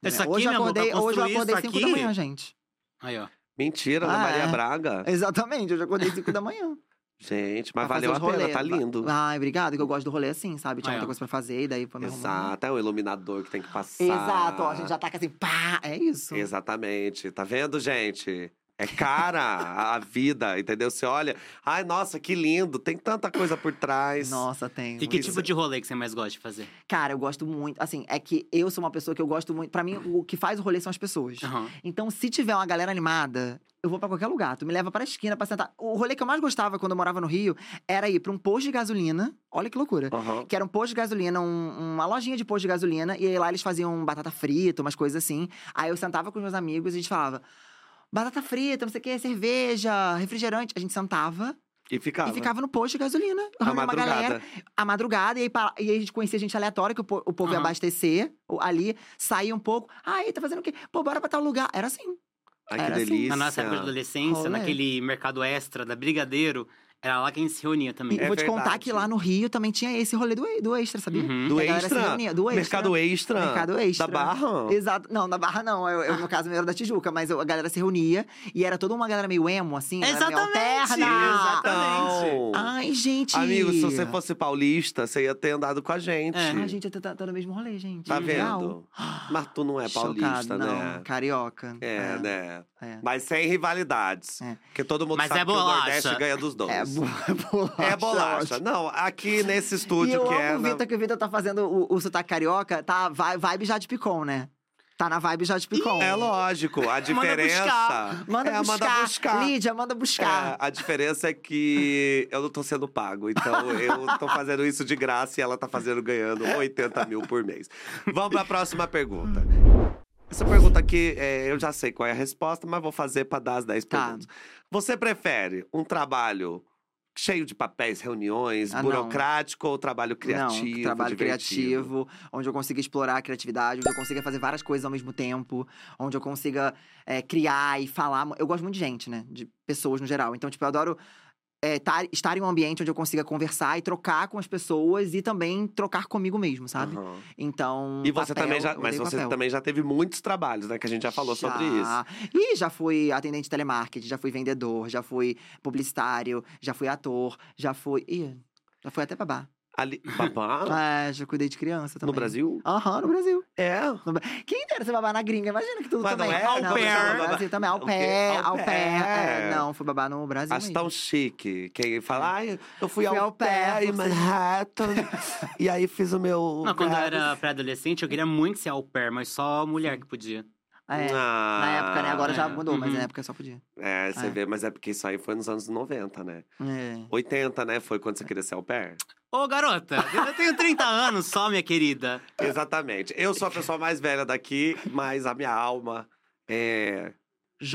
Isso aqui, hoje eu meu amor, acordei, hoje eu acordei isso 5 da manhã, gente. Aí, ó. Mentira, Ana Ah, Maria é. Braga. Exatamente, eu acordei 5 da manhã. Gente, mas valeu a pena, tá lindo. Ai, obrigado, que eu gosto do rolê assim, sabe? Tinha muita coisa pra fazer, e daí pra me. Exato, é o iluminador que tem que passar. Exato, ó, a gente já taca assim, pá, é isso. Exatamente. Tá vendo, gente? É cara a a vida, entendeu? Você olha, ai, nossa, que lindo, tem tanta coisa por trás. Nossa, tem. E que Isso. tipo de rolê que você mais gosta de fazer? Cara, eu gosto muito. Assim, é que eu sou uma pessoa que eu gosto muito. Pra mim, o que faz o rolê são as pessoas. Aham. Então, se tiver uma galera animada, eu vou pra qualquer lugar. Tu me leva pra esquina pra sentar. O rolê que eu mais gostava quando eu morava no Rio era ir pra um posto de gasolina. Olha que loucura. Aham. Que era um posto de gasolina, um- uma lojinha de posto de gasolina. E aí lá eles faziam batata frita, umas coisas assim. Aí eu sentava com os meus amigos e a gente falava. Batata frita, não sei o que, cerveja, refrigerante. A gente sentava E ficava. e ficava no posto de gasolina. a uma galera madrugada. a madrugada, e aí, e aí a gente conhecia gente aleatória, que o, po- o povo ia Aham. abastecer ali, saía um pouco. Ai, tá fazendo o quê? Pô, bora pra tal lugar. Era assim. Ai, que Era assim. delícia. Na nossa época de adolescência, Rolê. naquele mercado extra da Brigadeiro, era lá que a gente se reunia também. E É vou te contar que lá no Rio também tinha esse rolê do, do extra, sabia? Uhum. Do Que a galera se extra? reunia, do extra. Mercado extra? Mercado extra. Da Barra? Exato. Não, na Barra não. Eu, eu, no caso, eu era da Tijuca, mas eu- a galera se reunia e era toda uma galera meio emo, assim. Exatamente, alterna. exatamente. Então, Ai, gente. Amigo, se você fosse paulista, você ia ter andado com a gente. É. Ai, gente, eu tô, tô no mesmo rolê, gente. Tá Legal. vendo? Mas tu não é paulista, Chocado, né? Não, carioca. É, né? É. Mas sem rivalidades. É. Porque todo mundo Mas sabe é que o. Nordeste ganha dos dois. É, bo- bolacha. É bolacha. ótimo. Não, aqui nesse E estúdio eu que amo é. o na- Vitor, que o Vitor tá fazendo o, o sotaque carioca, tá vi- vibe já de Picon, né? Tá na vibe já de Picon. É lógico, a diferença. buscar. Manda, é, buscar. manda buscar. Lídia, manda buscar. É, a diferença é que eu não tô sendo pago, então eu tô fazendo isso de graça e ela tá fazendo ganhando 80 mil por mês. Vamos pra próxima pergunta. Essa pergunta aqui, é, eu já sei qual é a resposta, mas vou fazer pra dar as 10 Tá. perguntas. Você prefere um trabalho cheio de papéis, reuniões, Ah, não. burocrático ou trabalho criativo? Não, trabalho divertido? criativo, onde eu consiga explorar a criatividade, onde eu consiga fazer várias coisas ao mesmo tempo, onde eu consiga é, criar e falar. Eu gosto muito de gente, né? De pessoas no geral. Então, tipo, eu adoro é, tar- estar em um ambiente onde eu consiga conversar e trocar com as pessoas e também trocar comigo mesmo, sabe? Aham. Então. E você papel, também já. Mas você papel. também já teve muitos trabalhos, né? Que a gente já falou sobre isso. Já. Ih, já fui atendente de telemarketing, já fui vendedor, já fui publicitário, já fui ator, já fui. Ih, já fui até babá. Ali, babá? É, já cuidei de criança também. no Brasil? Aham, no Brasil. É. No Quem dera ser babá na gringa? Imagina que tudo Mas não também. é au não, pair. no Brasil também. Au pair, Au au pair. É, não, fui babá no Brasil Acho tão chique. Quem fala, ai, eu fui, Fui ao ao pé pé, em Manhattan. e aí fiz o meu. Não, quando eu era pré-adolescente, eu queria muito ser au pair, mas só mulher que podia. É, Ah, na época, né? Agora já é. mudou, mas Uhum. na época só podia. É, você É. vê, mas é porque isso aí foi nos anos 90, né? É. 80, né? Foi quando você queria ser au pair? Ô, garota, eu tenho 30 anos só, minha querida. Exatamente. Eu sou a pessoa mais velha daqui, mas a minha alma é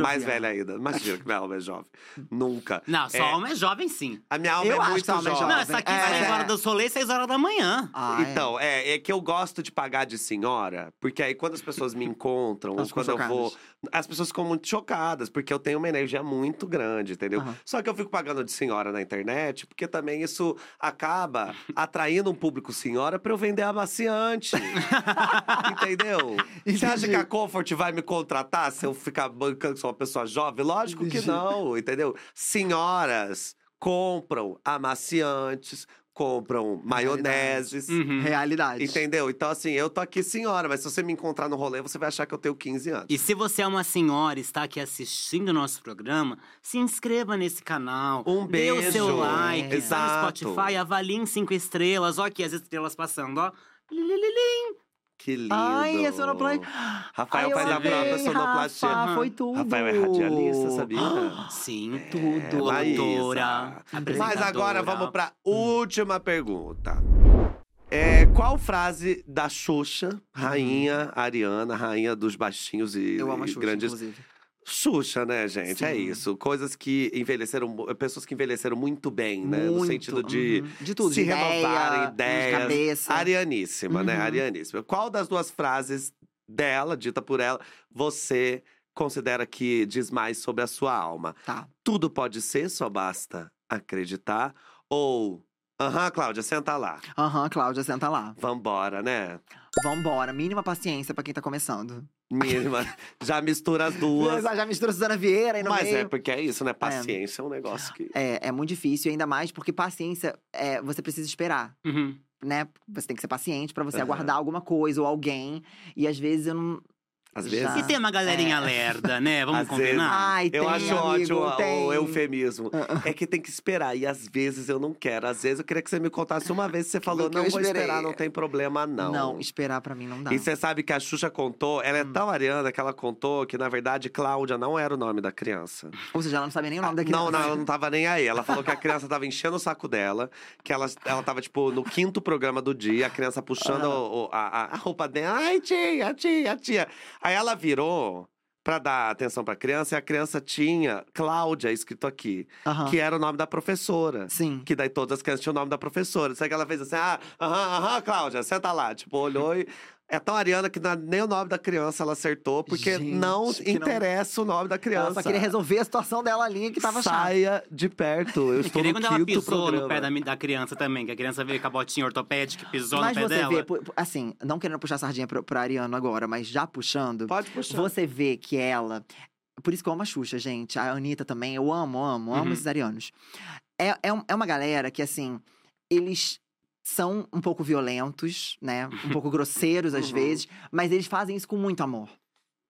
mais Jovial. velha ainda. Imagina que minha alma é jovem. Nunca. Não, só É. homem é jovem, sim. A minha alma Eu é acho muito que a alma é jovem. Não, jovem. essa aqui É. 6 horas do rolê, 6 horas da manhã. Ah, é. Então, é, é que eu gosto de pagar de senhora, porque aí quando as pessoas me encontram, ou quando eu vou. chocadas. As pessoas ficam muito chocadas, porque eu tenho uma energia muito grande, entendeu? Aham. Só que eu fico pagando de senhora na internet, porque também isso acaba atraindo um público senhora pra eu vender amaciante. entendeu? Você acha Entendi. que a Comfort vai me contratar se eu ficar bancando que sou uma pessoa jovem? Lógico que não, entendeu? Senhoras compram amaciantes, compram maioneses. Uhum. Realidade. Entendeu? Então, assim, eu tô aqui senhora, mas se você me encontrar no rolê, você vai achar que eu tenho 15 anos. E se você é uma senhora e está aqui assistindo o nosso programa, se inscreva nesse canal. Um Dê o seu beijo. like, no Exato. Spotify, avalie em cinco estrelas. Ó aqui as estrelas passando, ó. Lilililim. Que lindo. Ai, é sonoplastia. Rafael Ai, faz a própria sonoplastia. Rafa, foi tudo. Rafael é radialista, sabia? Sim, É, tudo. Locutora, Mas agora vamos pra última pergunta. É, qual frase da Xuxa, rainha Ariana, rainha dos baixinhos e, Eu amo a Xuxa, grandes inclusive. Xuxa, né, gente? É Sim. isso. Coisas que envelheceram, pessoas que envelheceram muito bem, né? No Muito, sentido de uhum. de tudo, se de ideia, renovarem de ideias. cabeça. Arianíssima, né? Uhum. Arianíssima. Qual das duas frases dela, dita por ela, você considera que diz mais sobre a sua alma? Tá. Tudo pode ser, só basta acreditar. Ou, aham, Cláudia, senta lá. Aham, Cláudia, senta lá. Vambora, né? Vambora. Mínima paciência pra quem tá começando. Mínima. Já mistura as duas. Já, já mistura Suzana Vieira aí no Mas meio. é porque é isso, né? Paciência é, um negócio que. É, é muito difícil, ainda mais porque paciência, é, você precisa esperar, Uhum. né? Você tem que ser paciente pra você Aham. aguardar alguma coisa ou alguém. E às vezes eu não. Às Já. vezes. E tem uma galerinha É. lerda, né? Vamos Às combinar? Ai, Eu tem, acho amigo, ótimo tem. o eufemismo. É que tem que esperar. E às vezes eu não quero. Às vezes eu queria que você me contasse uma vez. Você falou, não vou esperei. esperar, não tem problema, não. Não, esperar pra mim não dá. E você sabe que a Xuxa contou, ela é Hum. tão ariana que ela contou que, na verdade, Cláudia não era o nome da criança. Ou seja, ela não sabia nem o nome da criança. Não, não, ela não tava nem aí. Ela falou que a criança tava enchendo o saco dela, que ela, ela tava, tipo, no quinto programa do dia, a criança puxando o- o- a, a- a roupa dela. Ai, tia, tia, tia. Aí ela virou pra dar atenção pra criança e a criança tinha Cláudia escrito aqui, que era o nome da professora. Sim. Que daí todas as crianças tinham o nome da professora. Só que ela fez assim, ah, aham, aham, Cláudia, senta lá. Tipo, olhou e. É tão ariana que na- nem o nome da criança ela acertou, porque Gente, não que não- interessa o nome da criança. Ela só queria resolver a situação dela ali que tava chata. Saia de perto. Eu E estou no quando ela pisou programa. no pé da, da criança também, que a criança veio com a botinha ortopédica e pisou Mas no pé você dela. vê, pu- pu- assim, não querendo puxar a sardinha pro, pro Ariano agora, mas já puxando, Pode puxar. você vê que ela. Por isso que eu amo a Xuxa, gente. A Anitta também, eu amo, amo, amo Uhum. esses arianos. É, é, é uma galera que, assim, eles são um pouco violentos, né? Um pouco grosseiros às Uhum. vezes, mas eles fazem isso com muito amor.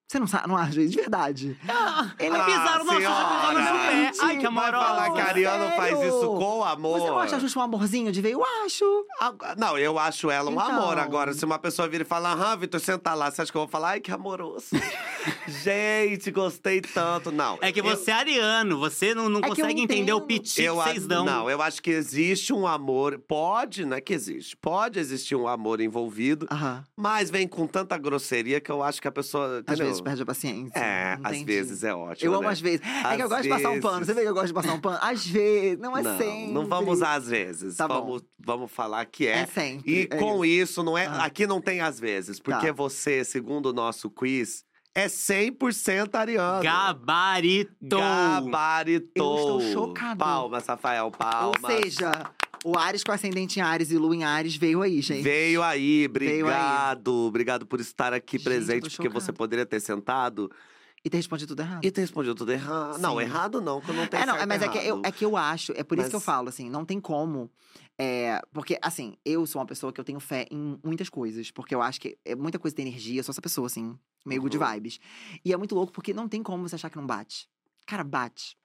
Você não sabe, não acha? De verdade. Ah, Ele- ah, pisaram no Xuxa, pisou no meu pé. Ai, que Gente, Vai amoroso. falar que a Ariana faz isso com amor. Você não acha a Xuxa um amorzinho de ver? Eu acho. Agora- Não, eu acho ela um Então. amor. Agora, se uma pessoa vir e falar, aham, Vitor, senta lá, você acha que eu vou falar? Ai, que amoroso. Gente, gostei tanto. Não. É que eu- você é ariano, você não, não É que consegue entender o piti que Eu vocês acho, dão. não, eu acho que existe um amor, pode, não é que existe, pode existir um amor envolvido, Aham. mas vem com tanta grosseria que eu acho que a pessoa, Às entendeu? vezes perde a paciência. É, às vezes é ótimo, Eu amo né? às vezes. é Às que eu gosto de passar um pano. vezes. Você vê que eu gosto de passar um pano? Às vezes, não é não, sempre. não vamos usar às vezes, Tá bom. vamos, vamos falar que É, é. sempre. E é com isso, não é, Ah. aqui não tem às vezes, porque Tá. você, segundo o nosso quiz, é 100% ariano. Gabaritou! Gabaritou. Eu estou chocado. Palmas, Rafael, palmas. Ou seja, o Ares com ascendente em Ares e Lua em Ares veio aí, gente. Veio aí, Veio aí. obrigado. Obrigado por estar aqui Gente, presente, porque você poderia ter sentado E ter respondido tudo errado. e ter respondido tudo errado. Não, errado não, que eu não tenho É, não, mas é que, eu, é que eu acho, é por isso que eu Mas- falo, assim, não tem como. é, porque, assim, eu sou uma pessoa que eu tenho fé em muitas coisas. Porque eu acho que é, muita coisa tem energia, eu sou essa pessoa, assim, meio good Uhum. vibes. E é muito louco porque não tem como você achar que não bate. Cara, bate.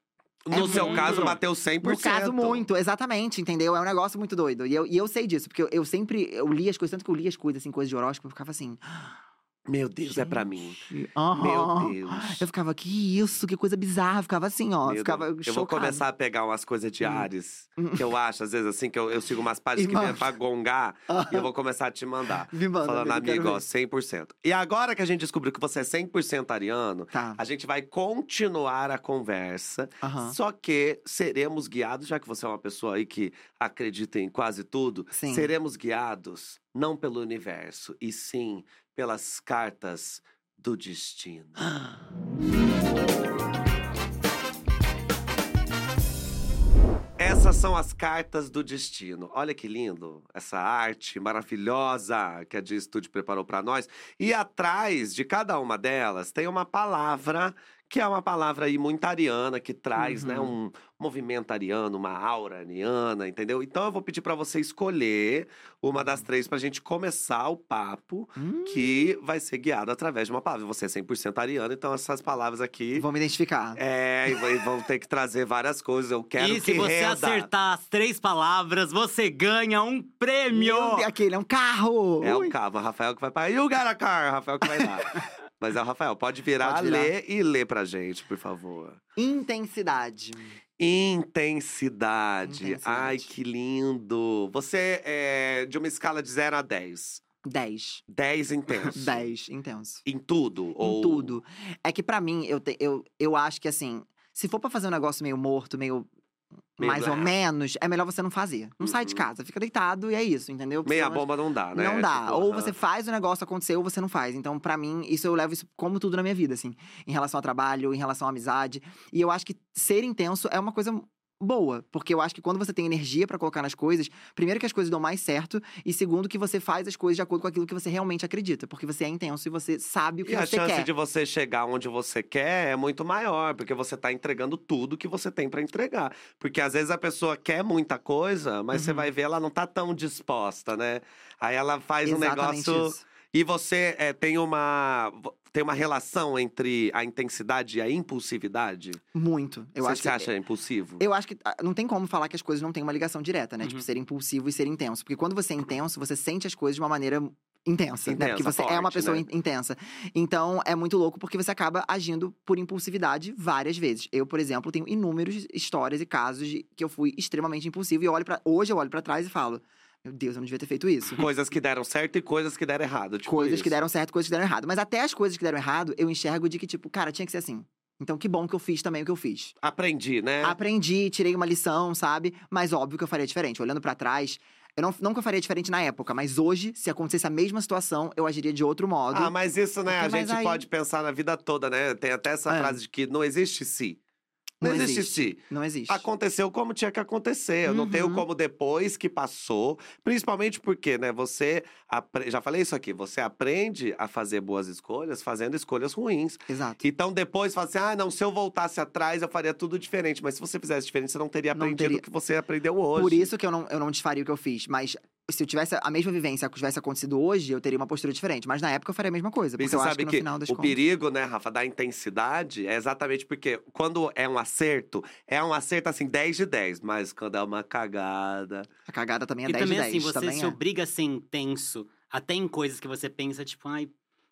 No é seu muito caso, bateu 100%. No caso, muito, exatamente, entendeu? É um negócio muito doido. E eu, e eu sei disso, porque eu, eu sempre eu li as coisas, tanto que eu li as coisas, assim, coisas de horóscopo, eu ficava assim. Meu Deus, é pra mim. Aham. Meu Deus. Eu ficava, que isso, que coisa bizarra. Eu ficava assim, ó. Meu ficava Deus. Eu vou começar a pegar umas coisas de Hum. Ares, que eu acho, às vezes, assim, que eu, eu sigo umas páginas E que vem manda. pra gongar, Aham. e eu vou começar a te mandar. Me manda, Falando, amigo, ó, ver. 100%. E agora que a gente descobriu que você é 100% ariano, Tá. a gente vai continuar a conversa. Aham. Só que seremos guiados, já que você é uma pessoa aí que acredita em quase tudo, Sim. seremos guiados não pelo universo, e sim pelas cartas do destino. Essas são as cartas do destino. Olha que lindo, essa arte maravilhosa que a Dia Studio preparou para nós. E atrás de cada uma delas tem uma palavra que é uma palavra aí muito ariana, que traz né, Uhum. um movimento ariano, uma aura ariana, entendeu? Então eu vou pedir para você escolher uma das três pra gente começar o papo, Hum, que vai ser guiado através de uma palavra. Você é 100% ariano, então essas palavras aqui Vou me identificar. é, e vão ter que trazer várias coisas. Eu quero e que se você renda. acertar as três palavras, você ganha um prêmio! Meu aquele é um carro! É Ui. o cabo, o Rafael que vai para. E o Garacar, Rafael que vai lá. Mas é o Rafael, pode virar, Pode virar. ler e ler pra gente, por favor. Intensidade. Intensidade. Intensidade. Ai, que lindo. Você é de uma escala de 0 a 10. 10. 10 intenso. 10, intenso. Em tudo? Em ou... tudo. É que pra mim, eu, te- eu, eu acho que assim, se for pra fazer um negócio meio morto, meio. Meio mais ou blá. menos, é melhor você não fazer. Não sai de Uhum. casa, fica deitado e é isso, entendeu? Porque Meia senão- bomba não dá, né? Não dá. Tipo, ou aham. você faz o negócio acontecer ou você não faz. Então, pra mim, isso eu levo isso como tudo na minha vida, assim. Em relação ao trabalho, em relação à amizade. E eu acho que ser intenso é uma coisa boa. Porque eu acho que quando você tem energia pra colocar nas coisas, primeiro que as coisas dão mais certo. E segundo que você faz as coisas de acordo com aquilo que você realmente acredita. Porque você é intenso e você sabe o que E a você chance quer. de você chegar onde você quer é muito maior, porque você tá entregando tudo que você tem pra entregar. Porque às vezes a pessoa quer muita coisa, mas você Uhum. vai ver ela não tá tão disposta, né? Aí ela faz um Exatamente negócio isso. e você é, tem uma tem uma relação entre a intensidade e a impulsividade. Muito. Eu você acho se que acha impulsivo? Eu acho que ah, não tem como falar que as coisas não têm uma ligação direta, né? Uhum. Tipo, ser impulsivo e ser intenso. Porque quando você é intenso, você sente as coisas de uma maneira intensa, né? Porque Intensa, você é uma forte, pessoa né? in- intensa. Então, é muito louco porque você acaba agindo por impulsividade várias vezes. Eu, por exemplo, tenho inúmeras histórias e casos de que eu fui extremamente impulsivo e olho para hoje eu olho pra trás e falo: "Meu Deus, eu não devia ter feito isso". Coisas que deram certo e coisas que deram errado. Tipo coisas que isso. deram certo, coisas que deram errado. Mas até as coisas que deram errado, eu enxergo de que tipo, cara, tinha que ser assim. Então, que bom que eu fiz também o que eu fiz. Aprendi, né? Aprendi, tirei uma lição, sabe? Mas óbvio que eu faria diferente. Olhando pra trás, eu não, não que eu faria diferente na época, mas hoje, se acontecesse a mesma situação, eu agiria de outro modo. Ah, mas isso, né? A Porque, mas gente aí- pode pensar na vida toda, né? Tem até essa É. frase de que não existe se. Não, Não existe, existe. Não existe. Aconteceu como tinha que acontecer. Eu não tenho Uhum. como depois que passou. Principalmente porque, né? Você. apre- Já falei isso aqui. Você aprende a fazer boas escolhas fazendo escolhas ruins. Exato. Então depois fala assim: ah, não, se eu voltasse atrás, eu faria tudo diferente. Mas se você fizesse diferente, você não teria Não aprendido teria. o que você aprendeu hoje. Por isso que eu não, eu não desfaria o que eu fiz. Mas se eu tivesse a mesma vivência que tivesse acontecido hoje, eu teria uma postura diferente. Mas na época eu faria a mesma coisa. E Porque você eu acho sabe que no que final das o contas. perigo, né, Rafa, da intensidade é exatamente porque quando é um acerto, é um acerto assim 10 de 10, mas quando é uma cagada. A cagada também é e 10 também de 10. assim, você também se é. obriga a ser intenso, até em coisas que você pensa, tipo, ai,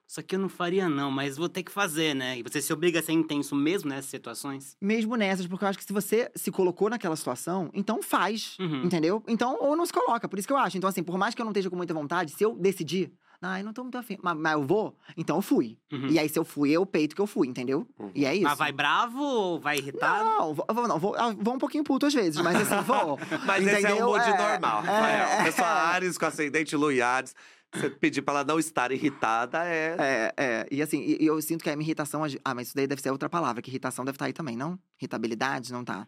isso aqui eu não faria não, mas vou ter que fazer, né? E você se obriga a ser intenso mesmo nessas situações. Mesmo nessas, porque eu acho que se você se colocou naquela situação, então faz. Uhum. Entendeu? Então, ou não se coloca, por isso que eu acho. Então, assim, por mais que eu não esteja com muita vontade, se eu decidir, Ai, não tô muito afim. Mas, mas eu vou? Então eu fui. Uhum. E aí, se eu fui, eu peito que eu fui, entendeu? Uhum. E é isso. Mas vai bravo ou vai irritado? Não, vou, vou- não, vou, ah, vou um pouquinho puto às vezes, mas assim, vou. Mas esse é entendeu? um mood É, normal, é, Rafael. é. Pessoa Ares com ascendente Lu e Ares. Você pedir pra ela não estar irritada é. É, é. E assim, eu sinto que a minha irritação. Ah, mas isso daí deve ser outra palavra, que irritação deve estar aí também, não? Irritabilidade não tá.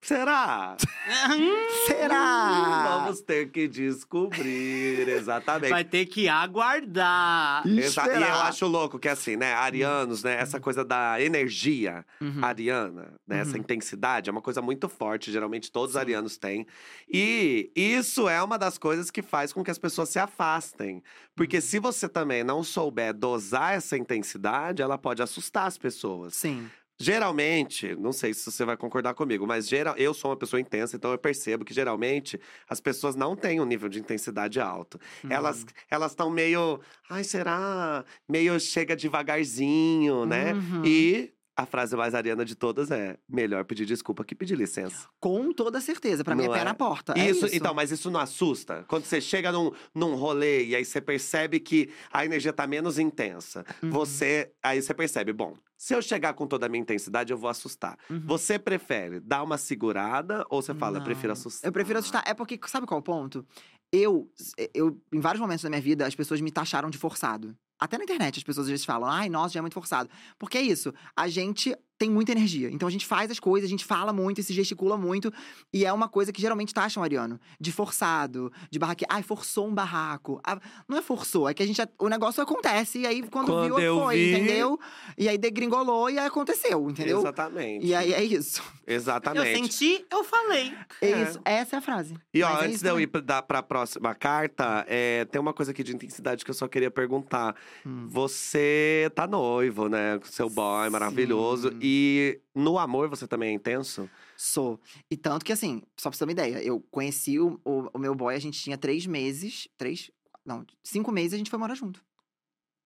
Será? Será? Vamos ter que descobrir, exatamente. Vai ter que aguardar. Exa- E eu Será? acho louco que assim, né, arianos, né, essa coisa da energia Uhum. ariana, né, essa Uhum. intensidade é uma coisa muito forte, geralmente todos os arianos têm. E isso é uma das coisas que faz com que as pessoas se afastem. Uhum. Porque se você também não souber dosar essa intensidade, ela pode assustar as pessoas. Sim. Geralmente, não sei se você vai concordar comigo, mas geral, eu sou uma pessoa intensa, então eu percebo que geralmente as pessoas não têm um nível de intensidade alto. Elas Uhum. elas estão meio, ai, será? Meio chega devagarzinho, né? Uhum. E a frase mais ariana de todas é: melhor pedir desculpa que pedir licença. Com toda certeza. Pra mim é pé é? na porta. é Isso, isso, então, mas isso não assusta? Quando você chega num, num rolê e aí você percebe que a energia tá menos intensa, Uhum. você. Aí você percebe, bom, se eu chegar com toda a minha intensidade, eu vou assustar. Uhum. Você prefere dar uma segurada ou você fala, eu prefiro assustar? Eu prefiro assustar. É porque, sabe qual é o ponto? Eu, eu, em vários momentos da minha vida, as pessoas me taxaram de forçado. Até na internet as pessoas às vezes falam, ai, nossa, já é muito forçado. Porque é isso, a gente tem muita energia. Então a gente faz as coisas, a gente fala muito e se gesticula muito. E é uma coisa que geralmente taxam, Ariano, de forçado, de barraque. Ai, forçou um barraco. Ah, não é forçou, é que a gente. O negócio acontece, e aí quando, Quando viu, eu foi, vi- entendeu? E aí degringolou e aí aconteceu, entendeu? Exatamente. E aí é isso. Eu Exatamente. senti, eu falei. É É. isso. Essa é a frase. E ó, Mas é antes isso de eu ir pra, pra próxima carta, é, tem uma coisa aqui de intensidade que eu só queria perguntar. Hum. Você tá noivo, né? Com seu boy maravilhoso. Sim. E no amor você também é intenso? Sou. E tanto que, assim, só pra você ter uma ideia, eu conheci o, o, o meu boy, a gente tinha três meses. Três? Não, cinco meses a gente foi morar junto.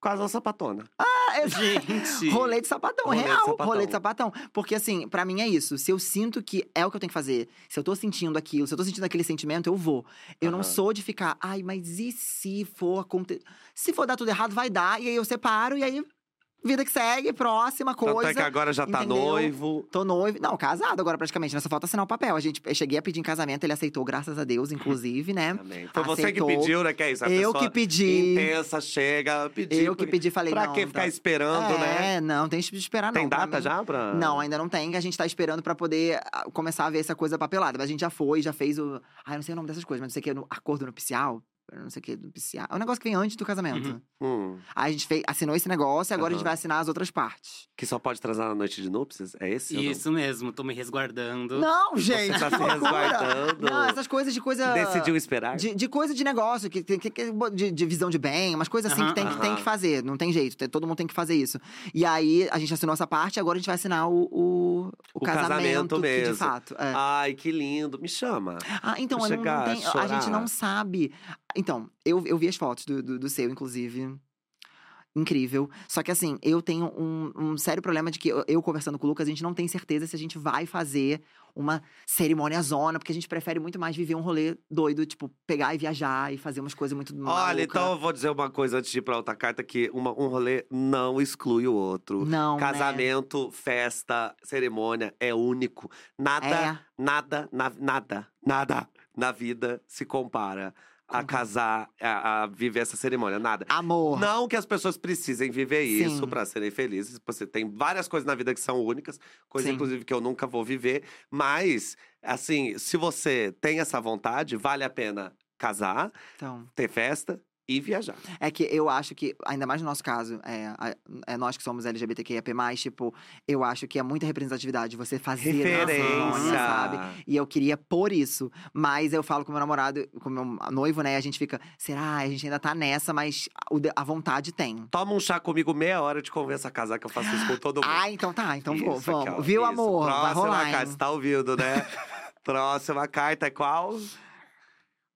Quase uma sapatona. Ah, eu- Gente. Rolê de sapatão, Rolê de real. sapatão. Rolê de sapatão. Porque, assim, pra mim é isso. Se eu sinto que é o que eu tenho que fazer, se eu tô sentindo aquilo, se eu tô sentindo aquele sentimento, eu vou. Eu não Aham. sou de ficar, ai, mas e se for acontecer? Se for dar tudo errado, vai dar. E aí eu separo, e aí vida que segue, próxima coisa. Tanto é que agora já tá entendeu? noivo. Tô noivo. Não, casado agora praticamente. Nessa falta assinar o papel. A gente, eu cheguei a pedir em casamento, ele aceitou, graças a Deus, inclusive, né? Amém. Foi você que pediu, né? Que é isso? A eu que pedi. Intensa, chega, pediu. Eu que pedi, falei, Pra não. que tá- ficar esperando, é, né? não, tem de esperar não. Tem pra data mim. já pra. Não, ainda não tem. A gente tá esperando pra poder ah, começar a ver essa coisa papelada. Mas a gente já foi, já fez o. Ai, não sei o nome dessas coisas, mas não sei o que, no acordo nupcial. Não sei o que, nupcial. É um negócio que vem antes do casamento. Uhum. Hum, Aí a gente fez, assinou esse negócio e agora a gente vai assinar as outras partes. que só pode transar na noite de núpcias? É esse? Isso mesmo, tô me resguardando. Não, gente! tá se que resguardando. Não, essas coisas de coisa. Decidiu esperar? De, de coisa de negócio, que, que, que- de, de visão de bem, umas coisas assim Aham, que, tem, que tem que fazer. Não tem jeito, tem- todo mundo tem que fazer isso. E aí, a gente assinou essa parte, agora a gente vai assinar o, o, o O casamento que mesmo. de fato. é. Ai, que lindo. Me chama. Ah, então, não, chegar a tem- a gente não sabe. Então, eu, eu vi as fotos do, do, do seu, inclusive. Incrível. Só que assim, eu tenho um, um sério problema de que eu, eu conversando com o Lucas, a gente não tem certeza se a gente vai fazer uma cerimônia zona, porque a gente prefere muito mais viver um rolê doido, tipo, pegar e viajar e fazer umas coisas muito Olha, maluca. então eu vou dizer uma coisa antes de ir pra outra carta: que uma- um rolê não exclui o outro. Não, né? Casamento, festa, cerimônia é único. Nada, É. nada, na- nada, nada na vida se compara a Concordo. casar, a, a viver essa cerimônia. Nada. Amor. Não que as pessoas precisem viver isso pra serem felizes. Você tem várias coisas na vida que são únicas, coisas Sim. inclusive que eu nunca vou viver. Mas, assim, se você tem essa vontade, vale a pena casar, Então, ter festa e viajar. é que eu acho que, ainda mais no nosso caso, é, é nós que somos LGBTQIAP+, tipo, eu acho que é muita representatividade você fazer Referência. sabe? E eu queria por isso. Mas eu falo com meu namorado, com meu noivo, né? A gente fica, será? A gente ainda tá nessa, mas a vontade tem. Toma um chá comigo meia hora de convença a casar, que eu faço isso com todo mundo. Ah, então tá, então vou, Isso aqui, vamos. ó, Viu, isso. amor? Vai Próxima rolar, carta, você tá ouvindo, né? Próxima carta é qual?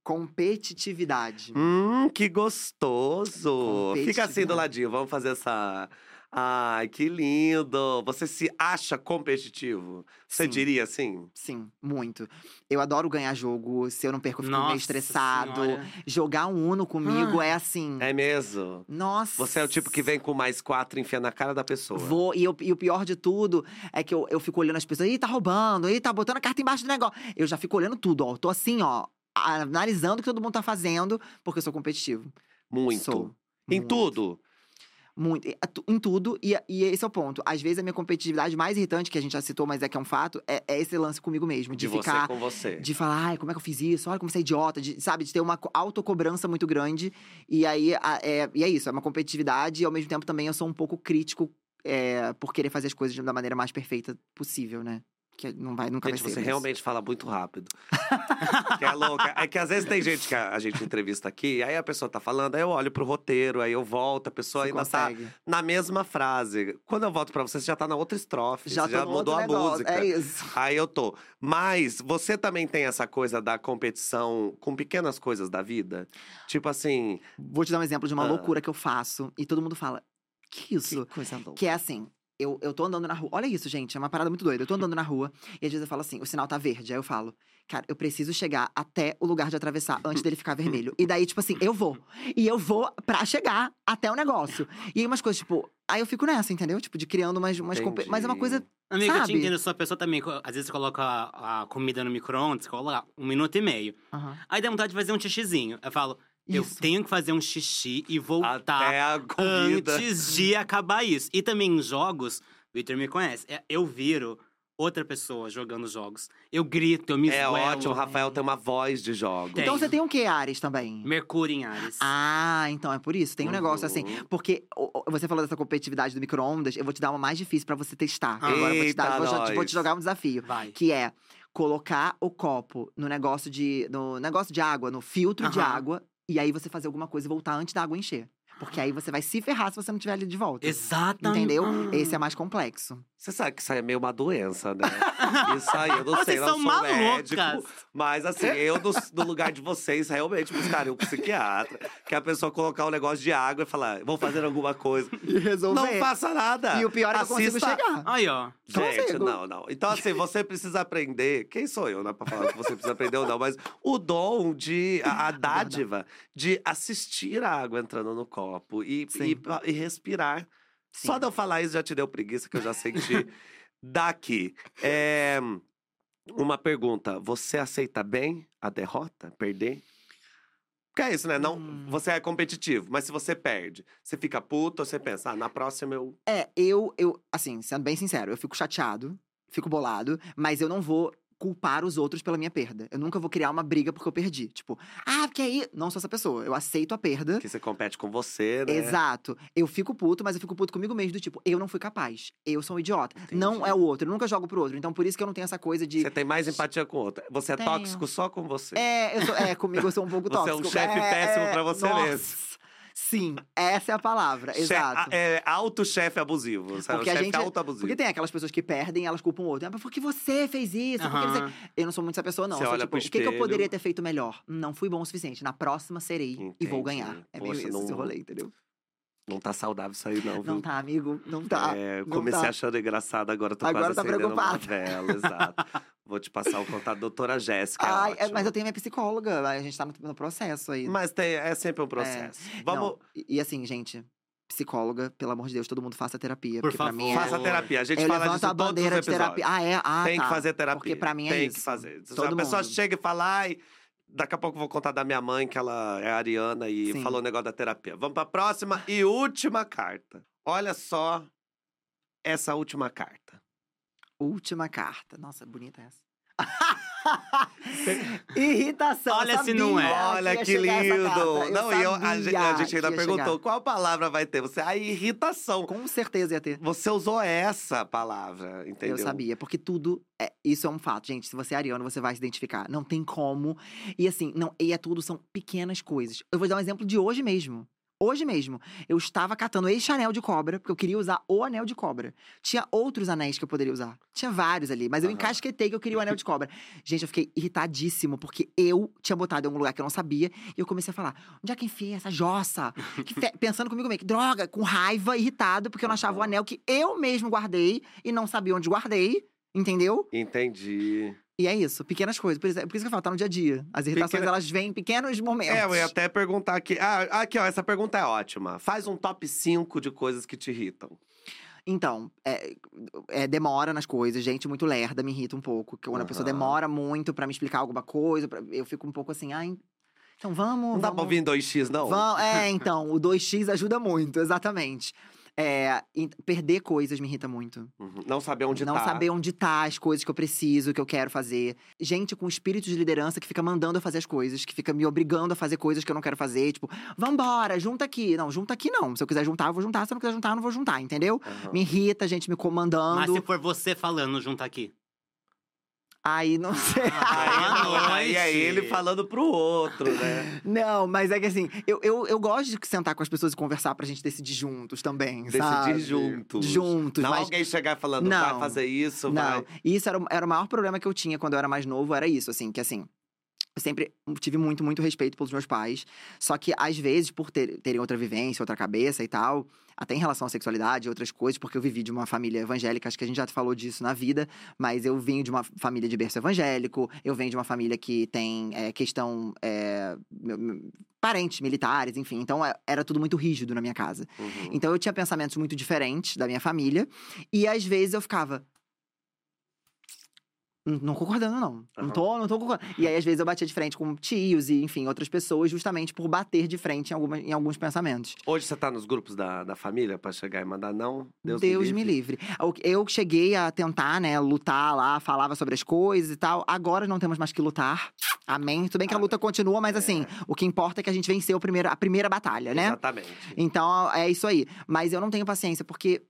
Competitividade. Hum, que gostoso! Fica assim do ladinho, vamos fazer essa Ai, que lindo! Você se acha competitivo? Você Sim. diria assim? Sim, muito. Eu adoro ganhar jogo. Se eu não perco, eu fico meio Nossa estressado. Senhora. Jogar um Uno comigo Ah. é assim. É mesmo? Nossa. Você é o tipo que vem com mais quatro e enfia na cara da pessoa. Vou, e, eu- e o pior de tudo é que eu, eu fico olhando as pessoas, ih, tá roubando, ih, tá botando a carta embaixo do negócio. Eu já fico olhando tudo, ó. Eu Tô assim, ó, analisando o que todo mundo tá fazendo, porque eu sou competitivo. Muito. Sou. Em Muito. tudo. Muito. Em tudo, e, e esse é o ponto. Às vezes a minha competitividade mais irritante, que a gente já citou, mas é que é um fato, é, é esse lance comigo mesmo. De, De, você ficar. com você. De falar, ai, como é que eu fiz isso? Olha como você é idiota. De, sabe, de ter uma co- autocobrança muito grande. E aí, a- é, e é isso, é uma competitividade. E ao mesmo tempo também eu sou um pouco crítico é, por querer fazer as coisas da maneira mais perfeita possível, né? Que não vai, nunca Gente, vai ser. você realmente fala muito rápido. que é louca. É que às vezes tem gente que a, a gente entrevista aqui, aí a pessoa tá falando, aí eu olho pro roteiro, aí eu volto, a pessoa Você ainda tá consegue. na mesma frase. Quando eu volto pra você, você já tá na outra estrofe. Já, você já mudou a negócio, música. É isso. Aí eu tô. Mas você também tem essa coisa da competição com pequenas coisas da vida? Tipo assim. Vou te dar um exemplo de uma Ah. loucura que eu faço. E todo mundo fala, que isso? Que coisa louca. Que é assim, eu, eu tô andando na rua. Olha isso, gente, é uma parada muito doida. Eu tô andando na rua e às vezes eu falo assim: o sinal tá verde. Aí eu falo, cara, eu preciso chegar até o lugar de atravessar antes dele ficar vermelho. E daí, tipo assim, eu vou. E eu vou pra chegar até o negócio. E aí umas coisas, tipo, aí eu fico nessa, entendeu? Tipo, de criando umas. umas compe- Mas é uma coisa. Amiga, eu te Sabe? entendo, eu sou a pessoa também. Às vezes você coloca a, a comida no micro-ondas, coloca um minuto e meio. Aham. Aí dá vontade de fazer um xixizinho. Eu falo, eu Isso. tenho que fazer um xixi e voltar Até a comida. antes de acabar isso. E também em jogos, o Victor me conhece, é- eu viro outra pessoa jogando jogos. Eu grito, eu me É esguelo. ótimo, o Rafael tem uma voz de jogo. Tem. Então você tem o que, Ares, também? Mercúrio em Ares. Ah, então é por isso. Tem um negócio assim. Uhum. Porque você falou dessa competitividade do micro-ondas, eu vou te dar uma mais difícil pra você testar. Agora eu vou te, dar, vou, te- vou te jogar um desafio. Vai. Que é colocar o copo no negócio de. no negócio de água, no filtro de Aham. água, e aí você fazer alguma coisa e voltar antes da água encher. Porque aí você vai se ferrar se você não tiver ali de volta. Exatamente. Entendeu? Esse é mais complexo. Você sabe que isso aí é meio uma doença, né? Isso aí, eu não sei, Vocês não são sou médico. malucas. Mas assim, eu no, no lugar de vocês, realmente buscaria um psiquiatra. Que a pessoa colocar um negócio de água e falar, vou fazer alguma coisa. E resolver. Não faça nada. E o pior é que eu consigo Assista- chegar. Aí, ó. Gente, Consigo. não, não. Então, assim, você precisa aprender. Quem sou eu, né, pra falar que você precisa aprender ou não? Mas o dom de. A, a dádiva de assistir a água entrando no copo e, e, e respirar. Só de eu falar isso já te deu preguiça, que eu já senti. Daqui. É, uma pergunta. Você aceita bem a derrota? Perder? Porque é isso, né? Não, Hum. Você é competitivo, mas se você perde, você fica puto ou você pensa, ah, na próxima eu. É, eu, eu, assim, sendo bem sincero, eu fico chateado, fico bolado, mas eu não vou culpar os outros pela minha perda. Eu nunca vou criar uma briga porque eu perdi. Tipo, ah, porque aí. Não sou essa pessoa. Eu aceito a perda. Que você compete com você, né? Exato. Eu fico puto, mas eu fico puto comigo mesmo, do tipo, eu não fui capaz. Eu sou um idiota. Não Entendi. é o outro. Eu nunca jogo pro outro. Então, por isso que eu não tenho essa coisa de. Você tem mais empatia com o outro. Você é Tenho. tóxico só com você. É, eu sou, é, comigo eu sou um pouco Você é tóxico. um chefe péssimo pra você nossa. mesmo. Sim, essa é a palavra. Che- Exato. É auto-chefe abusivo. Sabe? Porque o a chefe gente- auto-abusivo. Porque tem aquelas pessoas que perdem e elas culpam o outro. Ah, mas por que você fez isso? Que você... Eu não sou muito essa pessoa, não. Você Eu sou olha tipo, o que, que eu poderia ter feito melhor? Não fui bom o suficiente. Na próxima serei e vou Entendi. ganhar. É meio Poxa, isso esse não- rolê, entendeu? Não tá saudável isso aí, não, viu? Não tá, amigo. Não tá. É, eu não comecei tá. achando engraçado, agora tô Agora quase tá acendendo uma vela, exato. Vou te passar o contato da doutora Jéssica, é Ai, é, ótimo. mas eu tenho minha psicóloga. A gente tá no, no processo aí. Mas tem- é sempre um processo. Vamos, Não, e, e assim, gente, psicóloga, pelo amor de Deus, todo mundo faça terapia. Por porque pra mim é. faça terapia. A gente eu fala disso a em todos os bandeira de terapia. Ah, é? Ah, Tem tá. que fazer terapia. Porque pra mim é Tem isso. que fazer. Se Todo a pessoa mundo. chega e fala, ai, daqui a pouco eu vou contar da minha mãe, que ela é ariana e Sim. falou o negócio da terapia. Vamos pra próxima e última carta. Olha só essa última carta. Última carta. Nossa, bonita essa. Irritação. Olha se não é. Olha que essa lindo! Eu Não, e eu, a, gente, a gente que ainda perguntou chegar. qual palavra vai ter. Você, a irritação. Com certeza ia ter. Você usou essa palavra, entendeu? Eu sabia, porque tudo. É, isso é um fato, gente. Se você é ariano, você vai se identificar. Não tem como. E assim, não, e é tudo, são pequenas coisas. Eu vou dar um exemplo de hoje mesmo. Hoje mesmo, eu estava catando esse anel de cobra, porque eu queria usar o anel de cobra. Tinha outros anéis que eu poderia usar. Tinha vários ali, mas eu Aham. encasquetei que eu queria o anel de cobra. Gente, eu fiquei irritadíssimo, porque eu tinha botado em algum lugar que eu não sabia. E eu comecei a falar: onde é que enfiei essa jossa? Que fe- Pensando comigo mesmo, que droga, com raiva, irritado, porque eu não achava o anel que eu mesmo guardei e não sabia onde guardei. Entendeu? Entendi. E é isso, pequenas coisas. Por isso, por isso que eu falo, tá no dia a dia. As irritações, Pequena- elas vêm em pequenos momentos. É, eu ia até perguntar aqui. Ah, aqui, ó, essa pergunta é ótima. Faz um top 5 de coisas que te irritam. Então, é, é, demora nas coisas, gente muito lerda me irrita um pouco. Que quando a pessoa demora muito pra me explicar alguma coisa, pra- eu fico um pouco assim, ai. Então vamos. Não dá pra vamos, ouvir em 2x, não? vamos- É, então, o 2x ajuda muito, exatamente. É, perder coisas me irrita muito. Uhum. Não saber onde não tá. saber onde tá as coisas que eu preciso, que eu quero fazer. Gente com espírito de liderança que fica mandando eu fazer as coisas, que fica me obrigando a fazer coisas que eu não quero fazer. Tipo, vambora, junta aqui. Não, junta aqui não. Se eu quiser juntar, eu vou juntar. Se eu não quiser juntar, eu não vou juntar, entendeu? Aham. Me irrita, a gente me Mas comandando. se for você falando junto aqui. Aí não sei. Aí, Boa não, aí é ele falando pro outro, né? não, mas é que assim, eu, eu, eu gosto de sentar com as pessoas e conversar pra gente decidir juntos também. Decidir sabe? juntos. Juntos, não mas. alguém chegar falando, Não. vai fazer isso, Não, vai. e isso era, era o maior problema que eu tinha quando eu era mais novo, era isso, assim, que assim. Eu sempre tive muito, muito respeito pelos meus pais. Só que, às vezes, por ter, terem outra vivência, outra cabeça e tal, até em relação à sexualidade e outras coisas, porque eu vivi de uma família evangélica, acho que a gente já falou disso na vida, mas eu vim de uma família de berço evangélico, eu venho de uma família que tem é, questão. É, meu- meu- parentes militares, enfim. Então, é- era tudo muito rígido na minha casa. Uhum. Então eu tinha pensamentos muito diferentes da minha família. E às vezes eu ficava. "N- Não concordando, não. Não Aham. tô, não tô concordando. E aí, às vezes, eu batia de frente com tios e, enfim, outras pessoas, justamente por bater de frente em, alguma, em alguns pensamentos. Hoje você tá nos grupos da, da família pra chegar e mandar não? Deus, Deus, me livre. Eu- Eu cheguei a tentar, né, lutar lá, falava sobre as coisas e tal. Agora não temos mais que lutar. Amém. Tudo bem que a luta continua, mas assim, é. o que importa é que a gente venceu a primeira, a primeira batalha, né? Exatamente. Então, é isso aí. Mas eu não tenho paciência, porque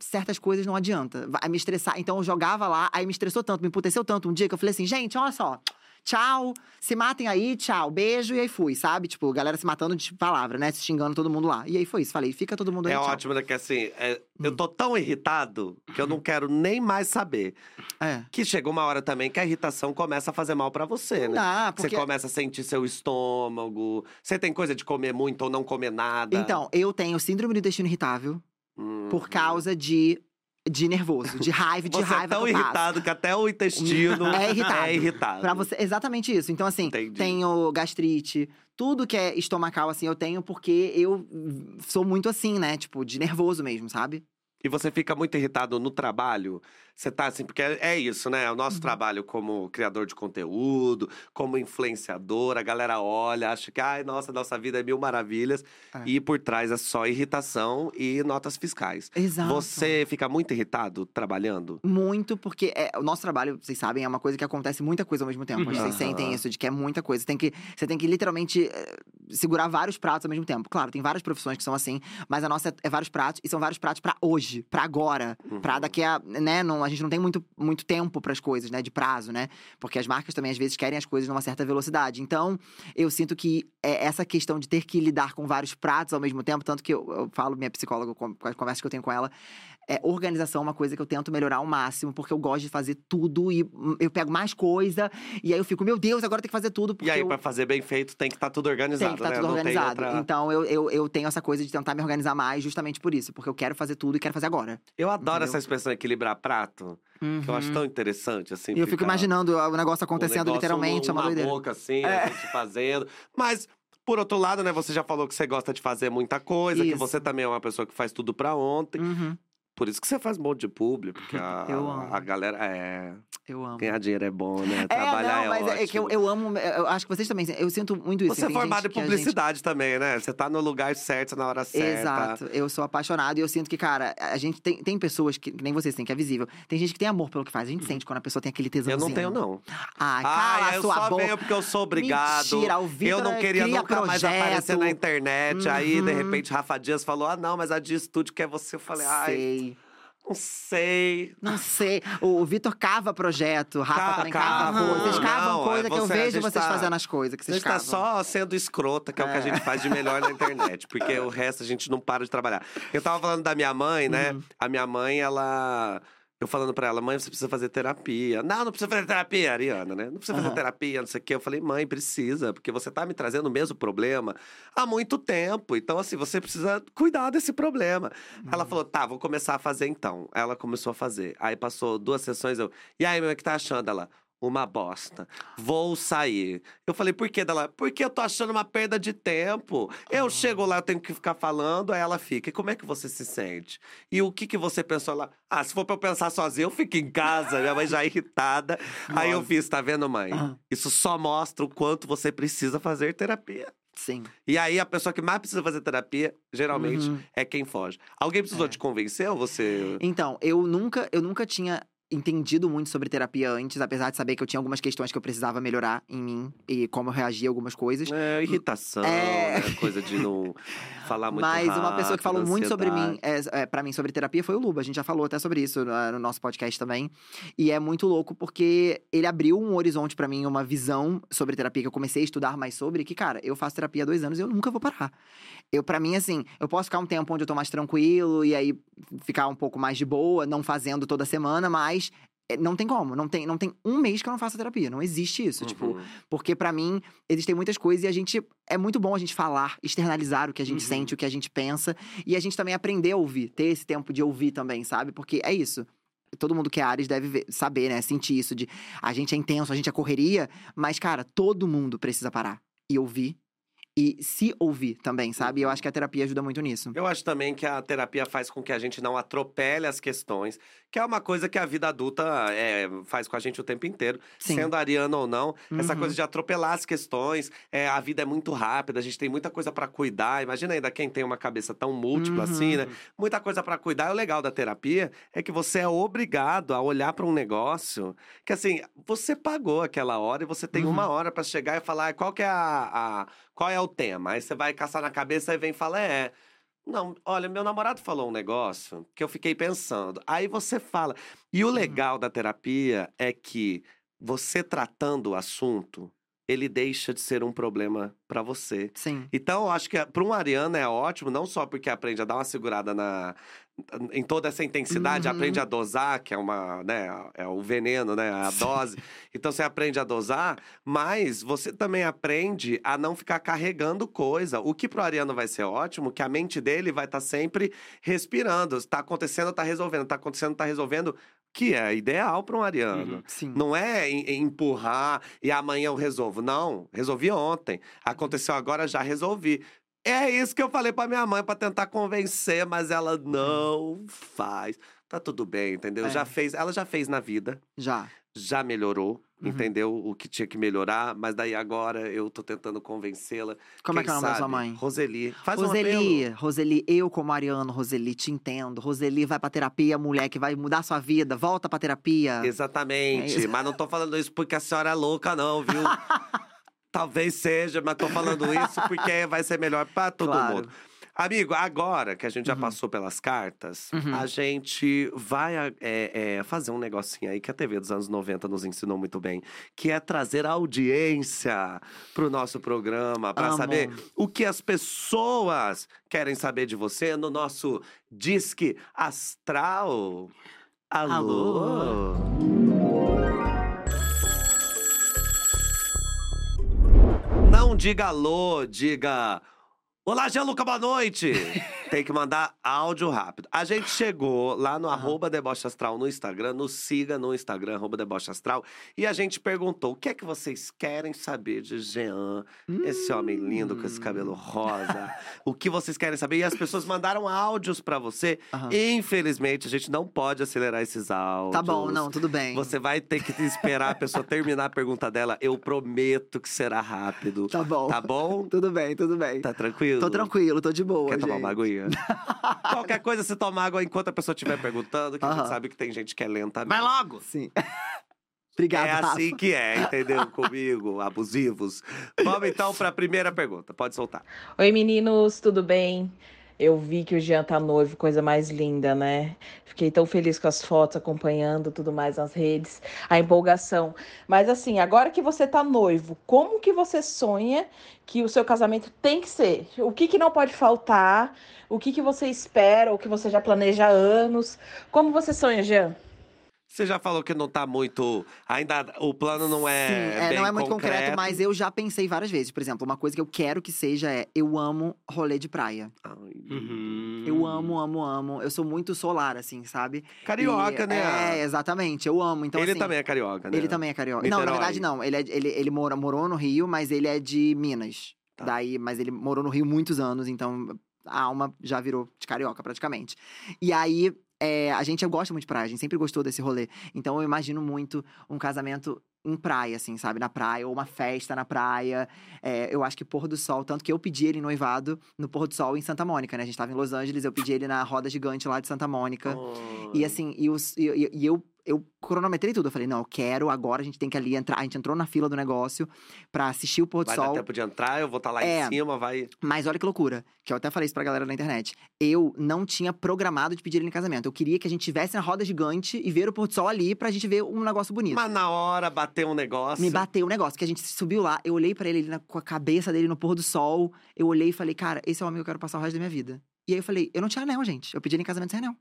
certas coisas não adianta. Vai me estressar. Então, eu jogava lá, aí me estressou tanto, me emputeceu tanto um dia que eu falei assim, gente, olha só. Tchau, se matem aí, tchau, beijo, e aí fui, sabe? Tipo, galera se matando de palavra, né? Se xingando todo mundo lá. E aí foi isso, falei, fica todo mundo aí, É tchau. ótimo, né? Que assim, é, eu Hum. tô tão irritado que eu não quero nem mais saber. É. Que chega uma hora também que a irritação começa a fazer mal pra você, né? dá, Você porque... começa a sentir seu estômago. Você tem coisa de comer muito ou não comer nada. Então, eu tenho síndrome do intestino irritável Por causa de, de nervoso, de raiva, de Você raiva é tão que irritado que até o intestino É irritado. É irritado. Pra você, exatamente isso. Então, assim, Entendi. tenho gastrite, tudo que é estomacal, assim, eu tenho porque eu sou muito assim, né? Tipo, de nervoso mesmo, sabe? E você fica muito irritado no trabalho? Você tá assim, porque é é isso, né? O nosso Uhum. trabalho como criador de conteúdo, como influenciador, a galera olha, acha que, ai, nossa, nossa vida é mil maravilhas. É. E por trás é só irritação e notas fiscais. Exato. Você fica muito irritado trabalhando? Muito, porque é, o nosso trabalho, vocês sabem, é uma coisa que acontece muita coisa ao mesmo tempo. Uhum. Vocês sentem isso, de que é muita coisa. Você tem que, você tem que literalmente eh, segurar vários pratos ao mesmo tempo. Claro, tem várias profissões que são assim, mas a nossa é, é vários pratos, e são vários pratos pra hoje, pra agora. Pra Uhum. daqui a, né, não, a gente não tem muito, muito tempo pras coisas, né, de prazo, né? Porque as marcas também, às vezes, querem as coisas numa certa velocidade. Então, eu sinto que é essa questão de ter que lidar com vários pratos ao mesmo tempo, tanto que eu, eu falo, minha psicóloga, com as conversas que eu tenho com ela, é, organização é uma coisa que eu tento melhorar ao máximo, porque eu gosto de fazer tudo e hum, eu pego mais coisa, e aí eu fico, meu Deus, agora tem que fazer tudo. Porque E aí, eu... pra fazer bem feito, tem que estar tudo organizado, Tem que estar né? tudo Não organizado. outra- Então eu, eu, eu tenho essa coisa de tentar me organizar mais justamente por isso, porque eu quero fazer tudo e quero fazer agora. Eu adoro Entendeu? essa expressão equilibrar prato, que eu acho Uhum. tão interessante, assim. E eu fico imaginando o negócio um acontecendo negócio, literalmente, é uma uma doideira. boca assim, É. a gente fazendo. Mas, por outro lado, né, você já falou que você gosta de fazer muita coisa, que Isso. você também é uma pessoa que faz tudo pra ontem. Uhum, Por isso que você faz um monte de público, porque a, Eu amo. a galera é. eu amo. Ganhar dinheiro é bom, né? É, Trabalhar não, é, mas é que eu, ótimo. eu amo. Eu acho que vocês também. Eu sinto muito isso. Você é formado em a gente- publicidade também, né? Você tá no lugar certo, na hora certa. Exato, eu sou apaixonado e eu sinto que, cara, a gente tem, tem pessoas que, que nem vocês têm, que é visível. Tem gente que tem amor pelo que faz. A gente sente quando a pessoa tem aquele Eu tesãozinho. não tenho, não. Ah, Ah, cala eu a sua só boca. venho porque eu sou obrigado. Mentira, o eu não queria nunca mais projeto. aparecer na internet. Aí, de Uhum. repente, Rafa Dias falou: ah, não, mas a Dia Estúdio quer você. Eu falei, ai. Não sei. Não sei. O, Vitor cava projeto, Rafa Ca- também cava coisa. Vocês cavam Não, coisa é que eu a vejo vocês tá- fazendo as coisas que A vocês gente tá cavam. só sendo escrota, que é, o que a É. gente faz de melhor na internet, porque o resto a gente não para de trabalhar. Eu tava falando da minha mãe, né? Uhum. A minha mãe, ela. Eu falando pra ela, mãe, você precisa fazer terapia. Não, não precisa fazer terapia, Ariana, né? Não precisa fazer Aham. terapia, não sei o quê. Eu falei, mãe, precisa, porque você tá me trazendo o mesmo problema há muito tempo. Então, assim, você precisa cuidar desse problema. Ela Uhum. falou, tá, vou começar a fazer então. Ela começou a fazer. Aí passou duas sessões, eu. E aí, meu, o que tá achando? Ela. Uma bosta. Vou sair. Eu falei, por quê dela? Porque eu tô achando uma perda de tempo. Eu Ah. chego lá, eu tenho que ficar falando, aí ela fica. E como é que você se sente? E o que que você pensou lá? Ah, se for pra eu pensar sozinho, eu fico em casa. Minha mãe já irritada. Aí eu Nossa. fiz, tá vendo, mãe? Isso só mostra o quanto você precisa fazer terapia. Sim. E aí, a pessoa que mais precisa fazer terapia, geralmente, Uhum. é quem foge. Alguém precisou É. te convencer ou você. Então, eu nunca, eu nunca tinha entendido muito sobre terapia antes, apesar de saber que eu tinha algumas questões que eu precisava melhorar em mim e como eu reagia a algumas coisas. É, irritação, É. né? coisa de não falar muito Mas uma pessoa que rápido, falou muito sobre mim, é, é, para mim, sobre terapia foi o Luba. A gente já falou até sobre isso no, no nosso podcast também. E é muito louco porque ele abriu um horizonte pra mim, uma visão sobre terapia que eu comecei a estudar mais sobre. Que, cara, eu faço terapia há dois anos e eu nunca vou parar. Eu, para mim, assim, eu posso ficar um tempo onde eu tô mais tranquilo e aí ficar um pouco mais de boa, não fazendo toda semana, mas. é, Não tem como, não tem, não tem um mês que eu não faça terapia, não existe isso. Tipo, Uhum. porque pra mim existem muitas coisas e a gente é muito bom a gente falar, externalizar o que a gente Uhum. sente, o que a gente pensa e a gente também aprender a ouvir, ter esse tempo de ouvir também, sabe? Porque é isso. Todo mundo que é Ares deve ver- saber, né? Sentir isso de a gente é intenso, a gente é correria, mas cara, todo mundo precisa parar e ouvir e se ouvir também, sabe? Eu acho que a terapia ajuda muito nisso. Eu acho também que a terapia faz com que a gente não atropele as questões, que é uma coisa que a vida adulta é, faz com a gente o tempo inteiro, Sim. sendo ariana ou não. Essa Uhum. coisa de atropelar as questões, é, a vida é muito rápida, a gente tem muita coisa pra cuidar. Imagina ainda quem tem uma cabeça tão múltipla assim, né? Uhum. Muita coisa pra cuidar. O legal da terapia é que você é obrigado a olhar pra um negócio que, assim, você pagou aquela hora e você tem Uhum. uma hora pra chegar e falar "Ah, qual que é a, a- qual é o tema. Aí você vai caçar na cabeça e vem e fala, é. Não, olha, meu namorado falou um negócio que eu fiquei pensando. Aí você fala. E Uhum. o legal da terapia é que você tratando o assunto, ele deixa de ser um problema pra você. Sim. Então, eu acho que para um ariano é ótimo, não só porque aprende a dar uma segurada na, em toda essa intensidade, Uhum. aprende a dosar, que é uma, né, é o veneno, né, a dose. Então você aprende a dosar, mas você também aprende a não ficar carregando coisa. O que pro ariano vai ser ótimo, que a mente dele vai estar sempre respirando. Está acontecendo, tá resolvendo, tá acontecendo, tá resolvendo, que é ideal para um ariano. Uhum. Sim. Não é em- em empurrar e amanhã eu resolvo. Não, resolvi ontem. Aconteceu agora, já resolvi. É isso que eu falei pra minha mãe pra tentar convencer, mas ela não faz. Tá tudo bem, entendeu? É. Já fez, ela já fez na vida, Já. já melhorou, Uhum. entendeu? O que tinha que melhorar, mas daí agora eu tô tentando convencê-la. Como é Quem que é o nome da sua mãe? Roseli. Faz um Roseli, apelo. Roseli, eu como Ariano, Roseli, te entendo. Roseli, vai pra terapia, mulher que vai mudar sua vida. Volta pra terapia. Exatamente. É mas não tô falando isso porque a senhora é louca, não, viu? Talvez seja, mas tô falando isso porque vai ser melhor pra todo Claro. mundo. Amigo, agora que a gente já Uhum. passou pelas cartas, Uhum. a gente vai é, é, fazer um negocinho aí que a TV dos anos 90 nos ensinou muito bem, que é trazer audiência pro nosso programa, pra Amo. saber o que as pessoas querem saber de você no nosso Disque Astral. Alô? Alô? Diga alô, diga. Olá, Gianluca, boa noite! Tem que mandar áudio rápido. A gente chegou lá no arroba Deboche Astral no Instagram, nos siga no Instagram, arroba Deboche Astral. E a gente perguntou: o que é que vocês querem saber de Jean, esse homem lindo com esse cabelo rosa? o que vocês querem saber? E as pessoas mandaram áudios pra você. Aham. Infelizmente, a gente não pode acelerar esses áudios. Tá bom, não, tudo bem. Você vai ter que esperar a pessoa terminar a pergunta dela. Eu prometo que será rápido. Tá bom. Tá bom? Tudo bem, tudo bem. Tá tranquilo? Tô tranquilo, tô de boa, Quer gente. tomar uma aguinha? Qualquer coisa, você toma água enquanto a pessoa estiver perguntando, que a gente Aham. sabe que tem gente que é lenta. Vai logo! Sim. Obrigada, É Rafa. assim que é, entendeu? Comigo, abusivos. Vamos então pra primeira pergunta. Pode soltar. Oi, meninos, tudo bem? Eu vi que o Jean tá noivo, coisa mais linda, né? Fiquei tão feliz com as fotos, acompanhando tudo mais nas redes, a empolgação. Mas assim, agora que você tá noivo, como que você sonha que o seu casamento tem que ser? O que que não pode faltar? O que que você espera? O que você já planeja há anos? Como você sonha, Jean? Você já falou que não tá muito. Ainda o plano não é. Sim, é, bem não é muito concreto. concreto, mas eu já pensei várias vezes. Por exemplo, uma coisa que eu quero que seja é: eu amo rolê de praia. Ai, Uhum. Eu amo, amo, amo. Eu sou muito solar, assim, sabe? Carioca, E- né? É, exatamente. Eu amo. Então, ele assim, também é carioca, né? Ele também é carioca. Não, na Niterói. verdade, não. Ele, é, ele, ele mora, morou no Rio, mas ele é de Minas. Tá. Daí, mas ele morou no Rio muitos anos, então a alma já virou de carioca, praticamente. E aí, é, a gente gosta muito de praia, a gente sempre gostou desse rolê. Então eu imagino muito um casamento em praia, assim, sabe? Na praia, ou uma festa na praia. É, eu acho que pôr do sol, tanto que eu pedi ele noivado no pôr do sol em Santa Mônica, né? A gente tava em Los Angeles, eu pedi ele na roda gigante lá de Santa Mônica. E assim, e, os, e- e eu, eu cronometrei tudo. Eu falei, não, eu quero, agora a gente tem que ali entrar. A gente entrou na fila do negócio pra assistir o pôr do Vai sol. dar tempo de entrar, eu vou estar lá É. em cima, vai. Mas olha que loucura, que eu até falei isso pra galera na internet. Eu não tinha programado de pedir ele em casamento. Eu queria que a gente estivesse na roda gigante e ver o pôr do sol ali pra gente ver um negócio bonito. Mas na hora bateu um negócio. Me bateu o negócio, que a gente subiu lá, eu olhei pra ele, ele na- com a cabeça dele no pôr do sol. Eu olhei e falei, cara, esse é o homem que eu quero passar o resto da minha vida. E aí eu falei, eu não tinha anel, gente. Eu pedi ele em casamento sem anel.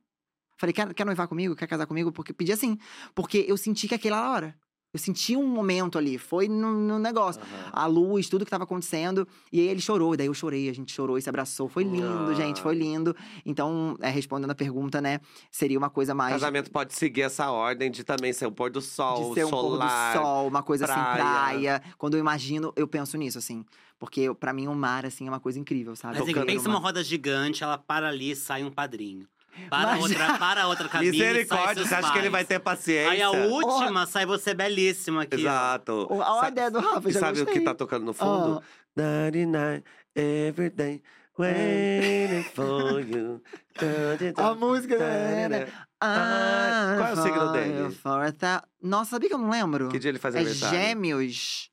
Falei, quer, quer noivar comigo? Quer casar comigo? Porque pedi assim. Porque eu senti que aquela hora. Eu senti um momento ali, foi no, no negócio. Aham. A luz, tudo que tava acontecendo. E aí ele chorou, e daí eu chorei, a gente chorou e se abraçou. Foi lindo, Ah. gente, foi lindo. Então, é, respondendo a pergunta, né, seria uma coisa mais. Casamento pode seguir essa ordem de também ser o pôr do sol, de ser um solar. pôr do sol, uma coisa praia. assim, praia. Quando eu imagino, eu penso nisso, assim. Porque pra mim o mar, assim, é uma coisa incrível, sabe? Mas assim, pensa uma roda gigante, ela para ali e sai um padrinho. Para Mas- outra, para outra cabine Misericórdia, você acha que ele vai pais. ter paciência? Aí a última sai você belíssima aqui. Exato. Olha a ideia do Rafa, já sabe o que tá tocando no fundo? Ah. 99, every day, waiting for you. A música, né, né? Ah, qual é o signo dele? Thou- Nossa, sabia que eu não lembro? Que dia ele faz é aniversário? gêmeos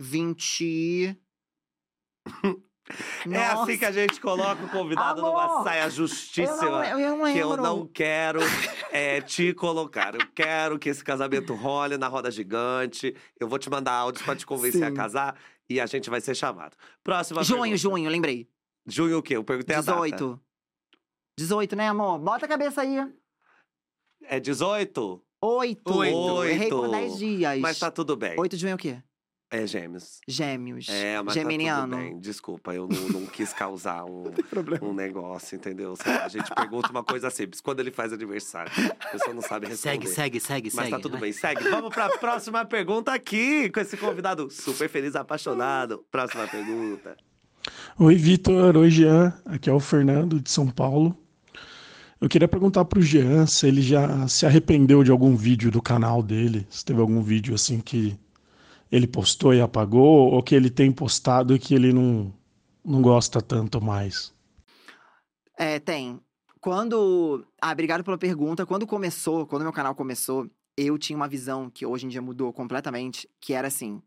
20... É assim que a gente coloca o convidado numa Amor, saia eu justíssima. não, eu não que eu não quero é, te colocar. Eu quero que esse casamento role na roda gigante. Eu vou te mandar áudios pra te convencer a Sim. casar e a gente vai ser chamado. Próxima Junho, pergunta. junho, lembrei. Junho o quê? Eu perguntei a data. 18. 18, né, amor? Bota a cabeça aí. É 18? Oito. Oito. Errei por Oito. 10 dias. Mas tá tudo bem. 8 de junho o quê? É gêmeos. Gêmeos. É, mas Geminiano. tá tudo bem. Desculpa, eu não, não quis causar um, problema. um negócio, entendeu? A gente pergunta uma coisa simples. Quando ele faz aniversário, a pessoa não sabe responder. Segue, segue, segue, Mas segue. tá tudo vai. bem, segue. Vamos pra próxima pergunta aqui, com esse convidado super feliz, apaixonado. Próxima pergunta. Oi, Vitor. Oi, Jean. Aqui é o Fernando, de São Paulo. Eu queria perguntar pro Jean se ele já se arrependeu de algum vídeo do canal dele, se teve algum vídeo assim que ele postou e apagou, ou que ele tem postado e que ele não, não gosta tanto mais. É, tem. Quando. Ah, obrigado pela pergunta. Quando começou, quando meu canal começou, eu tinha uma visão que hoje em dia mudou completamente, que era assim.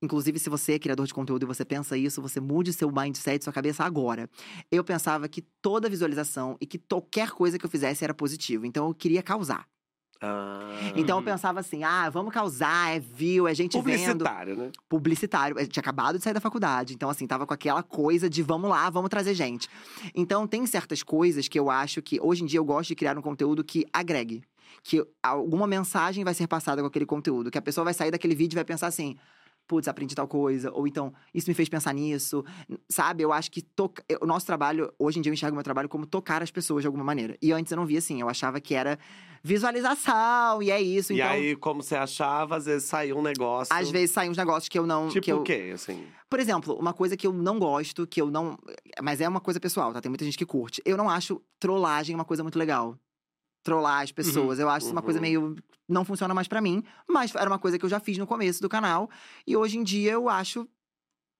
Inclusive, se você é criador de conteúdo e você pensa isso, você mude seu mindset, sua cabeça agora. Eu pensava que toda visualização e que qualquer coisa que eu fizesse era positivo. Então eu queria causar. Ah, Então eu pensava assim: ah, vamos causar, é view, é gente vendo publicitário, né? publicitário. Eu tinha acabado de sair da faculdade. Então, assim, tava com aquela coisa de vamos lá, vamos trazer gente. Então, tem certas coisas que eu acho que hoje em dia eu gosto de criar um conteúdo que agregue. Que alguma mensagem vai ser passada com aquele conteúdo. Que a pessoa vai sair daquele vídeo e vai pensar assim. Putz, aprendi tal coisa. Ou então, isso me fez pensar nisso. Sabe? Eu acho que toca... o nosso trabalho, hoje em dia eu enxergo o meu trabalho como tocar as pessoas de alguma maneira. E antes eu não via assim. Eu achava que era visualização, e é isso. E então, aí, como você achava, às vezes saiu um negócio. às vezes saem uns negócios que eu não. Tipo que eu... o quê, assim? Por exemplo, uma coisa que eu não gosto, que eu não. Mas é uma coisa pessoal, tá? Tem muita gente que curte. Eu não acho trollagem uma coisa muito legal. Trollar as pessoas. Eu acho isso uma coisa uhum. meio. Não funciona mais pra mim. Mas era uma coisa que eu já fiz no começo do canal. E hoje em dia eu acho.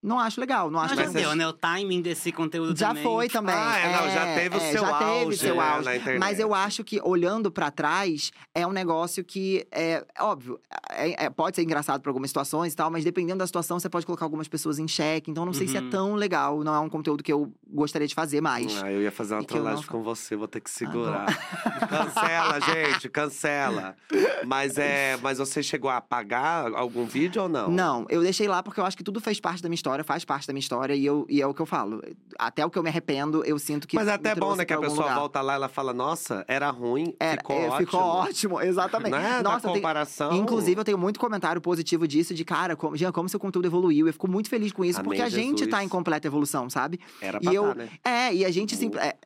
Não acho legal. Não acho Mas já deu, né? O timing desse conteúdo já também. foi também. Ah, é, não, já teve o é, seu já auge, teve seu né, auge. na internet. Mas eu acho que, olhando pra trás, é um negócio que, é óbvio, é- é- pode ser engraçado pra algumas situações e tal, mas dependendo da situação, você pode colocar algumas pessoas em xeque. Então, não sei se é Uhum. tão legal. Não é um conteúdo que eu gostaria de fazer mais. Ah, eu ia fazer uma E não trollagem fa- com você, vou ter que Ah, segurar. cancela, gente, cancela. Mas é, mas você chegou a apagar algum vídeo ou não? Não, eu deixei lá porque eu acho que tudo fez parte da minha história, faz parte da minha história e, eu, e é o que eu falo. Até o que eu me arrependo, eu sinto que. Mas é até bom, trouxe né? Que a pessoa lugar. volta lá e ela fala, nossa, era ruim, Era, ficou é, ótimo. Ficou ótimo, exatamente. Né? Nossa, Na eu tenho- comparação. Inclusive, eu tenho muito comentário positivo disso, de cara, como, Jean, como seu conteúdo evoluiu. Eu fico muito feliz com isso, Amém, porque a gente tá em completa evolução, sabe? Era e pra eu- tá, né? É, e a gente O- sempre. é,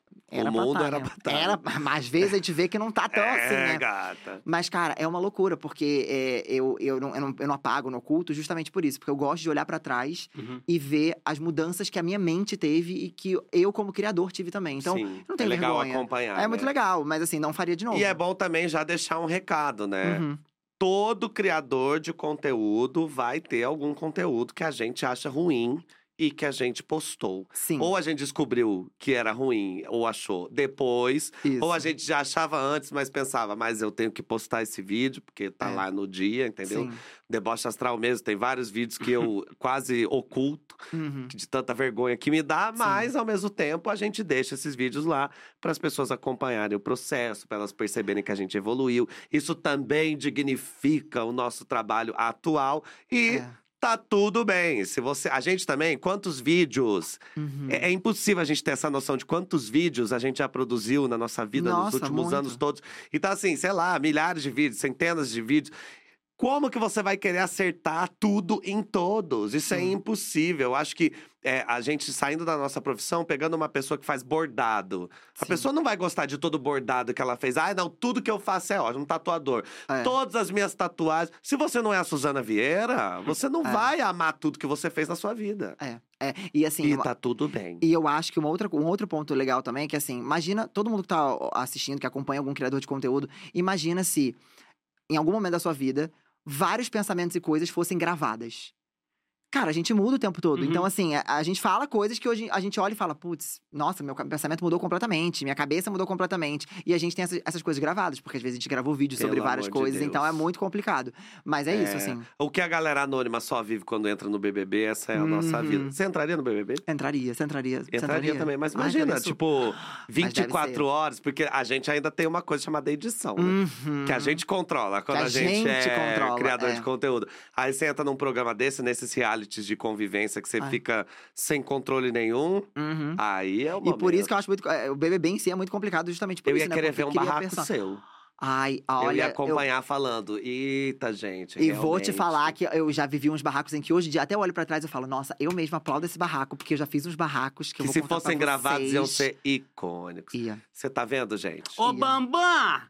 era o mundo tá, era tá, Era, mas às vezes a gente vê que não tá tão assim, é, né? gata. Mas, cara, é uma loucura, porque é, eu, eu, não, eu, não, eu não apago, não oculto, justamente por isso. Porque eu gosto de olhar pra trás Uhum. e ver as mudanças que a minha mente teve e que eu, como criador, tive também. Então, Sim, não tenho é legal vergonha. acompanhar. é muito né? legal, mas assim, não faria de novo. E é bom também já deixar um recado, né? Uhum. Todo criador de conteúdo vai ter algum conteúdo que a gente acha ruim e que a gente postou. Sim. Ou a gente descobriu que era ruim ou achou depois, isso. ou a gente já achava antes, mas pensava, mas eu tenho que postar esse vídeo porque tá É. lá no dia, entendeu? Sim. Deboche astral mesmo, tem vários vídeos que eu quase oculto Uhum. de tanta vergonha que me dá, Sim. mas ao mesmo tempo a gente deixa esses vídeos lá para as pessoas acompanharem o processo, para elas perceberem que a gente evoluiu. Isso também dignifica o nosso trabalho atual e É. tá tudo bem. Se você, a gente também, quantos vídeos? Uhum. É, é impossível a gente ter essa noção de quantos vídeos a gente já produziu na nossa vida nos Nossa, últimos muito. anos todos. Então assim, sei lá, milhares de vídeos, centenas de vídeos. Como que você vai querer acertar tudo em todos? Isso é Sim. impossível. Eu acho que é, a gente saindo da nossa profissão, pegando uma pessoa que faz bordado. A Sim. pessoa não vai gostar de todo o bordado que ela fez. Ah, não, tudo que eu faço é ótimo, um tatuador. É. Todas as minhas tatuagens. Se você não é a Suzana Vieira, você não É. vai amar tudo que você fez na sua vida. É, é. E assim, E tá tudo bem. E eu acho que uma outra, um outro ponto legal também é que, assim, imagina todo mundo que tá assistindo, que acompanha algum criador de conteúdo, imagina se, em algum momento da sua vida, vários pensamentos e coisas fossem gravadas. Cara, a gente muda o tempo todo. Uhum. Então, assim, a, a gente fala coisas que hoje a gente olha e fala, putz, nossa, meu pensamento mudou completamente, minha cabeça mudou completamente. E a gente tem essas, essas coisas gravadas, porque às vezes a gente gravou vídeo sobre Pelo várias amor de coisas, então é muito complicado. Mas é, isso, É. assim. O que a galera anônima só vive quando entra no BBB, essa é a nossa Uhum. vida. Você entraria no BBB? Entraria, você entraria. você Entraria também, mas Ai, imagina, isso? tipo, deve 24 ser. horas, porque a gente ainda tem uma coisa chamada edição, né? Uhum. Que a gente controla quando a, a gente, gente é controla, criador é. de conteúdo. Aí você entra num programa desse, nesses realities de convivência, que você Ai. fica sem controle nenhum, Uhum. aí é o E por isso que eu acho muito. é, O BBB em si é muito complicado, justamente por Eu isso, ia né? querer Porque ver um barraco perso- seu. Ai, eu olha. ia acompanhar falando, eita, gente, E vou te realmente." falar que eu já vivi uns barracos em que hoje em dia até eu olho pra trás e falo, nossa, eu mesma aplaudo esse barraco, porque eu já fiz uns barracos que, Que eu vou se fossem gravados iam ser icônicos. Ia. Você tá vendo, gente? Ô, Ia. Bambam!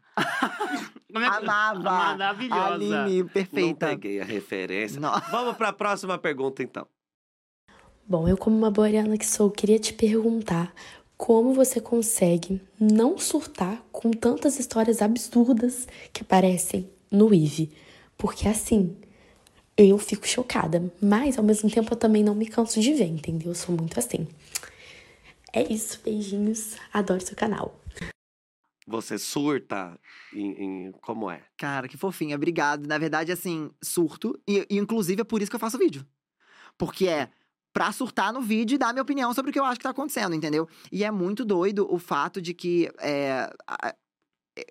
Como é que- Amava! Maravilhosa. Aline, Não perfeita. peguei a referência. Não. Vamos pra próxima pergunta, então. Bom, eu como uma boreana que sou, queria te perguntar como você consegue não surtar com tantas histórias absurdas que aparecem no IVE. Porque assim, eu fico chocada, mas ao mesmo tempo eu também não me canso de ver, entendeu? Eu sou muito assim. É isso, beijinhos, adoro seu canal. Você surta em, em- como é? Cara, que fofinha, obrigado. Na verdade, assim, surto. E, e, inclusive é por isso que eu faço vídeo. Porque é pra surtar no vídeo e dar minha opinião sobre o que eu acho que tá acontecendo, entendeu? E é muito doido o fato de que é, a-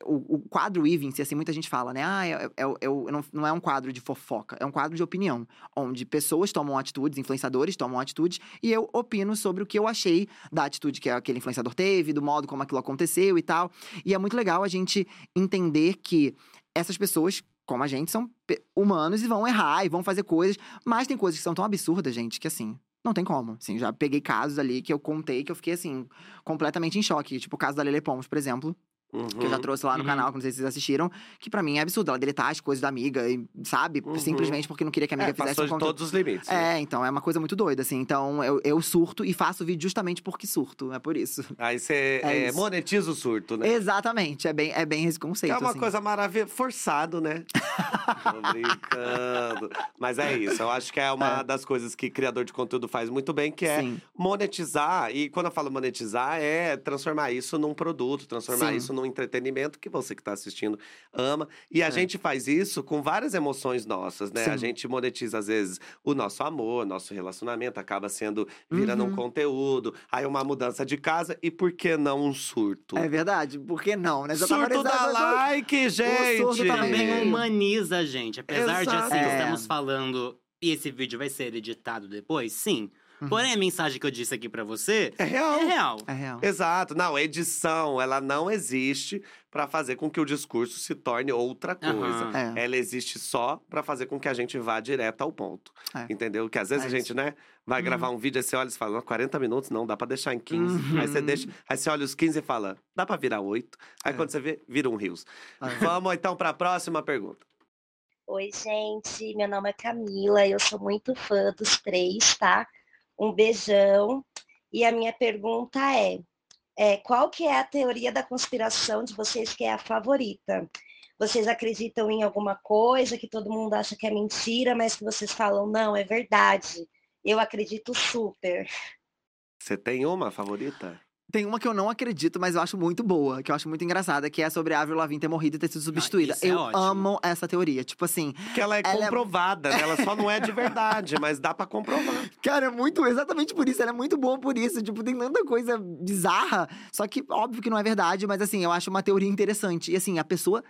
o, o quadro Even, se assim muita gente fala, né? Ah, é, é, é, é- não, não é um quadro de fofoca, é um quadro de opinião. Onde pessoas tomam atitudes, influenciadores tomam atitudes, e eu opino sobre o que eu achei da atitude que aquele influenciador teve, do modo como aquilo aconteceu e tal. E é muito legal a gente entender que essas pessoas, como a gente, são humanos e vão errar e vão fazer coisas, mas tem coisas que são tão absurdas, gente, que assim. Não tem como. Assim, já peguei casos ali que eu contei que eu fiquei, assim, completamente em choque. Tipo o caso da Lele Pons, por exemplo que eu já Uhum. trouxe lá no Uhum. canal, que não sei se vocês assistiram, que pra mim é absurdo. Ela deletar as coisas da amiga, e, sabe? Uhum. Simplesmente porque não queria que a amiga É, fizesse passou um conteúdo. todos os limites. né? É, então, é uma coisa muito doida, assim. Então, eu, eu surto e faço vídeo justamente porque surto. É por isso. Aí você É é, monetiza o surto, né? Exatamente. É bem, é bem esse Que conceito. é uma assim. coisa maravilhosa, forçado, né? Tô brincando. Mas é isso, eu acho que é uma É. das coisas que criador de conteúdo faz muito bem, que é Sim. monetizar. E quando eu falo monetizar, é transformar isso num produto, transformar Sim. isso num no entretenimento que você que tá assistindo ama. E a É. gente faz isso com várias emoções nossas, né? A Sim. gente monetiza, às vezes, o nosso amor, nosso relacionamento, acaba sendo, virando um Uhum. conteúdo. Aí uma mudança de casa e por que não um surto? É verdade, por que não, né? Já tava Surto dá analisando- like, gente! surto também veio. humaniza a gente. Apesar de, Exato. assim, É. estamos falando… E esse vídeo vai ser editado depois? Sim. Uhum. Porém, a mensagem que eu disse aqui pra você É real. é real. É real. Exato. Não, edição, ela não existe pra fazer com que o discurso se torne outra coisa. Aham. É. Ela existe só pra fazer com que a gente vá direto ao ponto. É. Entendeu? Que às vezes É a gente, né, vai Uhum. gravar um vídeo e você olha e fala, "Não, 40 minutos não, dá pra deixar em 15. Uhum. Aí você deixa, aí você olha os 15 e fala, dá pra virar 8. Aí É. quando você vê, vira um rios. É. Vamos então pra próxima pergunta. Oi, gente. Meu nome é Camila. Eu sou muito fã dos três, tá? Um beijão. E a minha pergunta é, é, qual que é a teoria da conspiração de vocês que é a favorita? Vocês acreditam em alguma coisa que todo mundo acha que é mentira, mas que vocês falam, não, é verdade. Eu acredito super. Você tem uma favorita? Tem uma que eu não acredito, mas eu acho muito boa, que eu acho muito engraçada, que é sobre a Avril Lavigne ter morrido e ter sido substituída. isso é eu ótimo. amo essa teoria. Tipo assim, Que ela é Ela é- comprovada, né? Ela só não é de verdade, mas dá pra comprovar. cara, é muito, exatamente por isso, ela é muito boa por isso. Tipo, tem tanta coisa bizarra, só que óbvio que não é verdade, mas assim, eu acho uma teoria interessante. E assim, a pessoa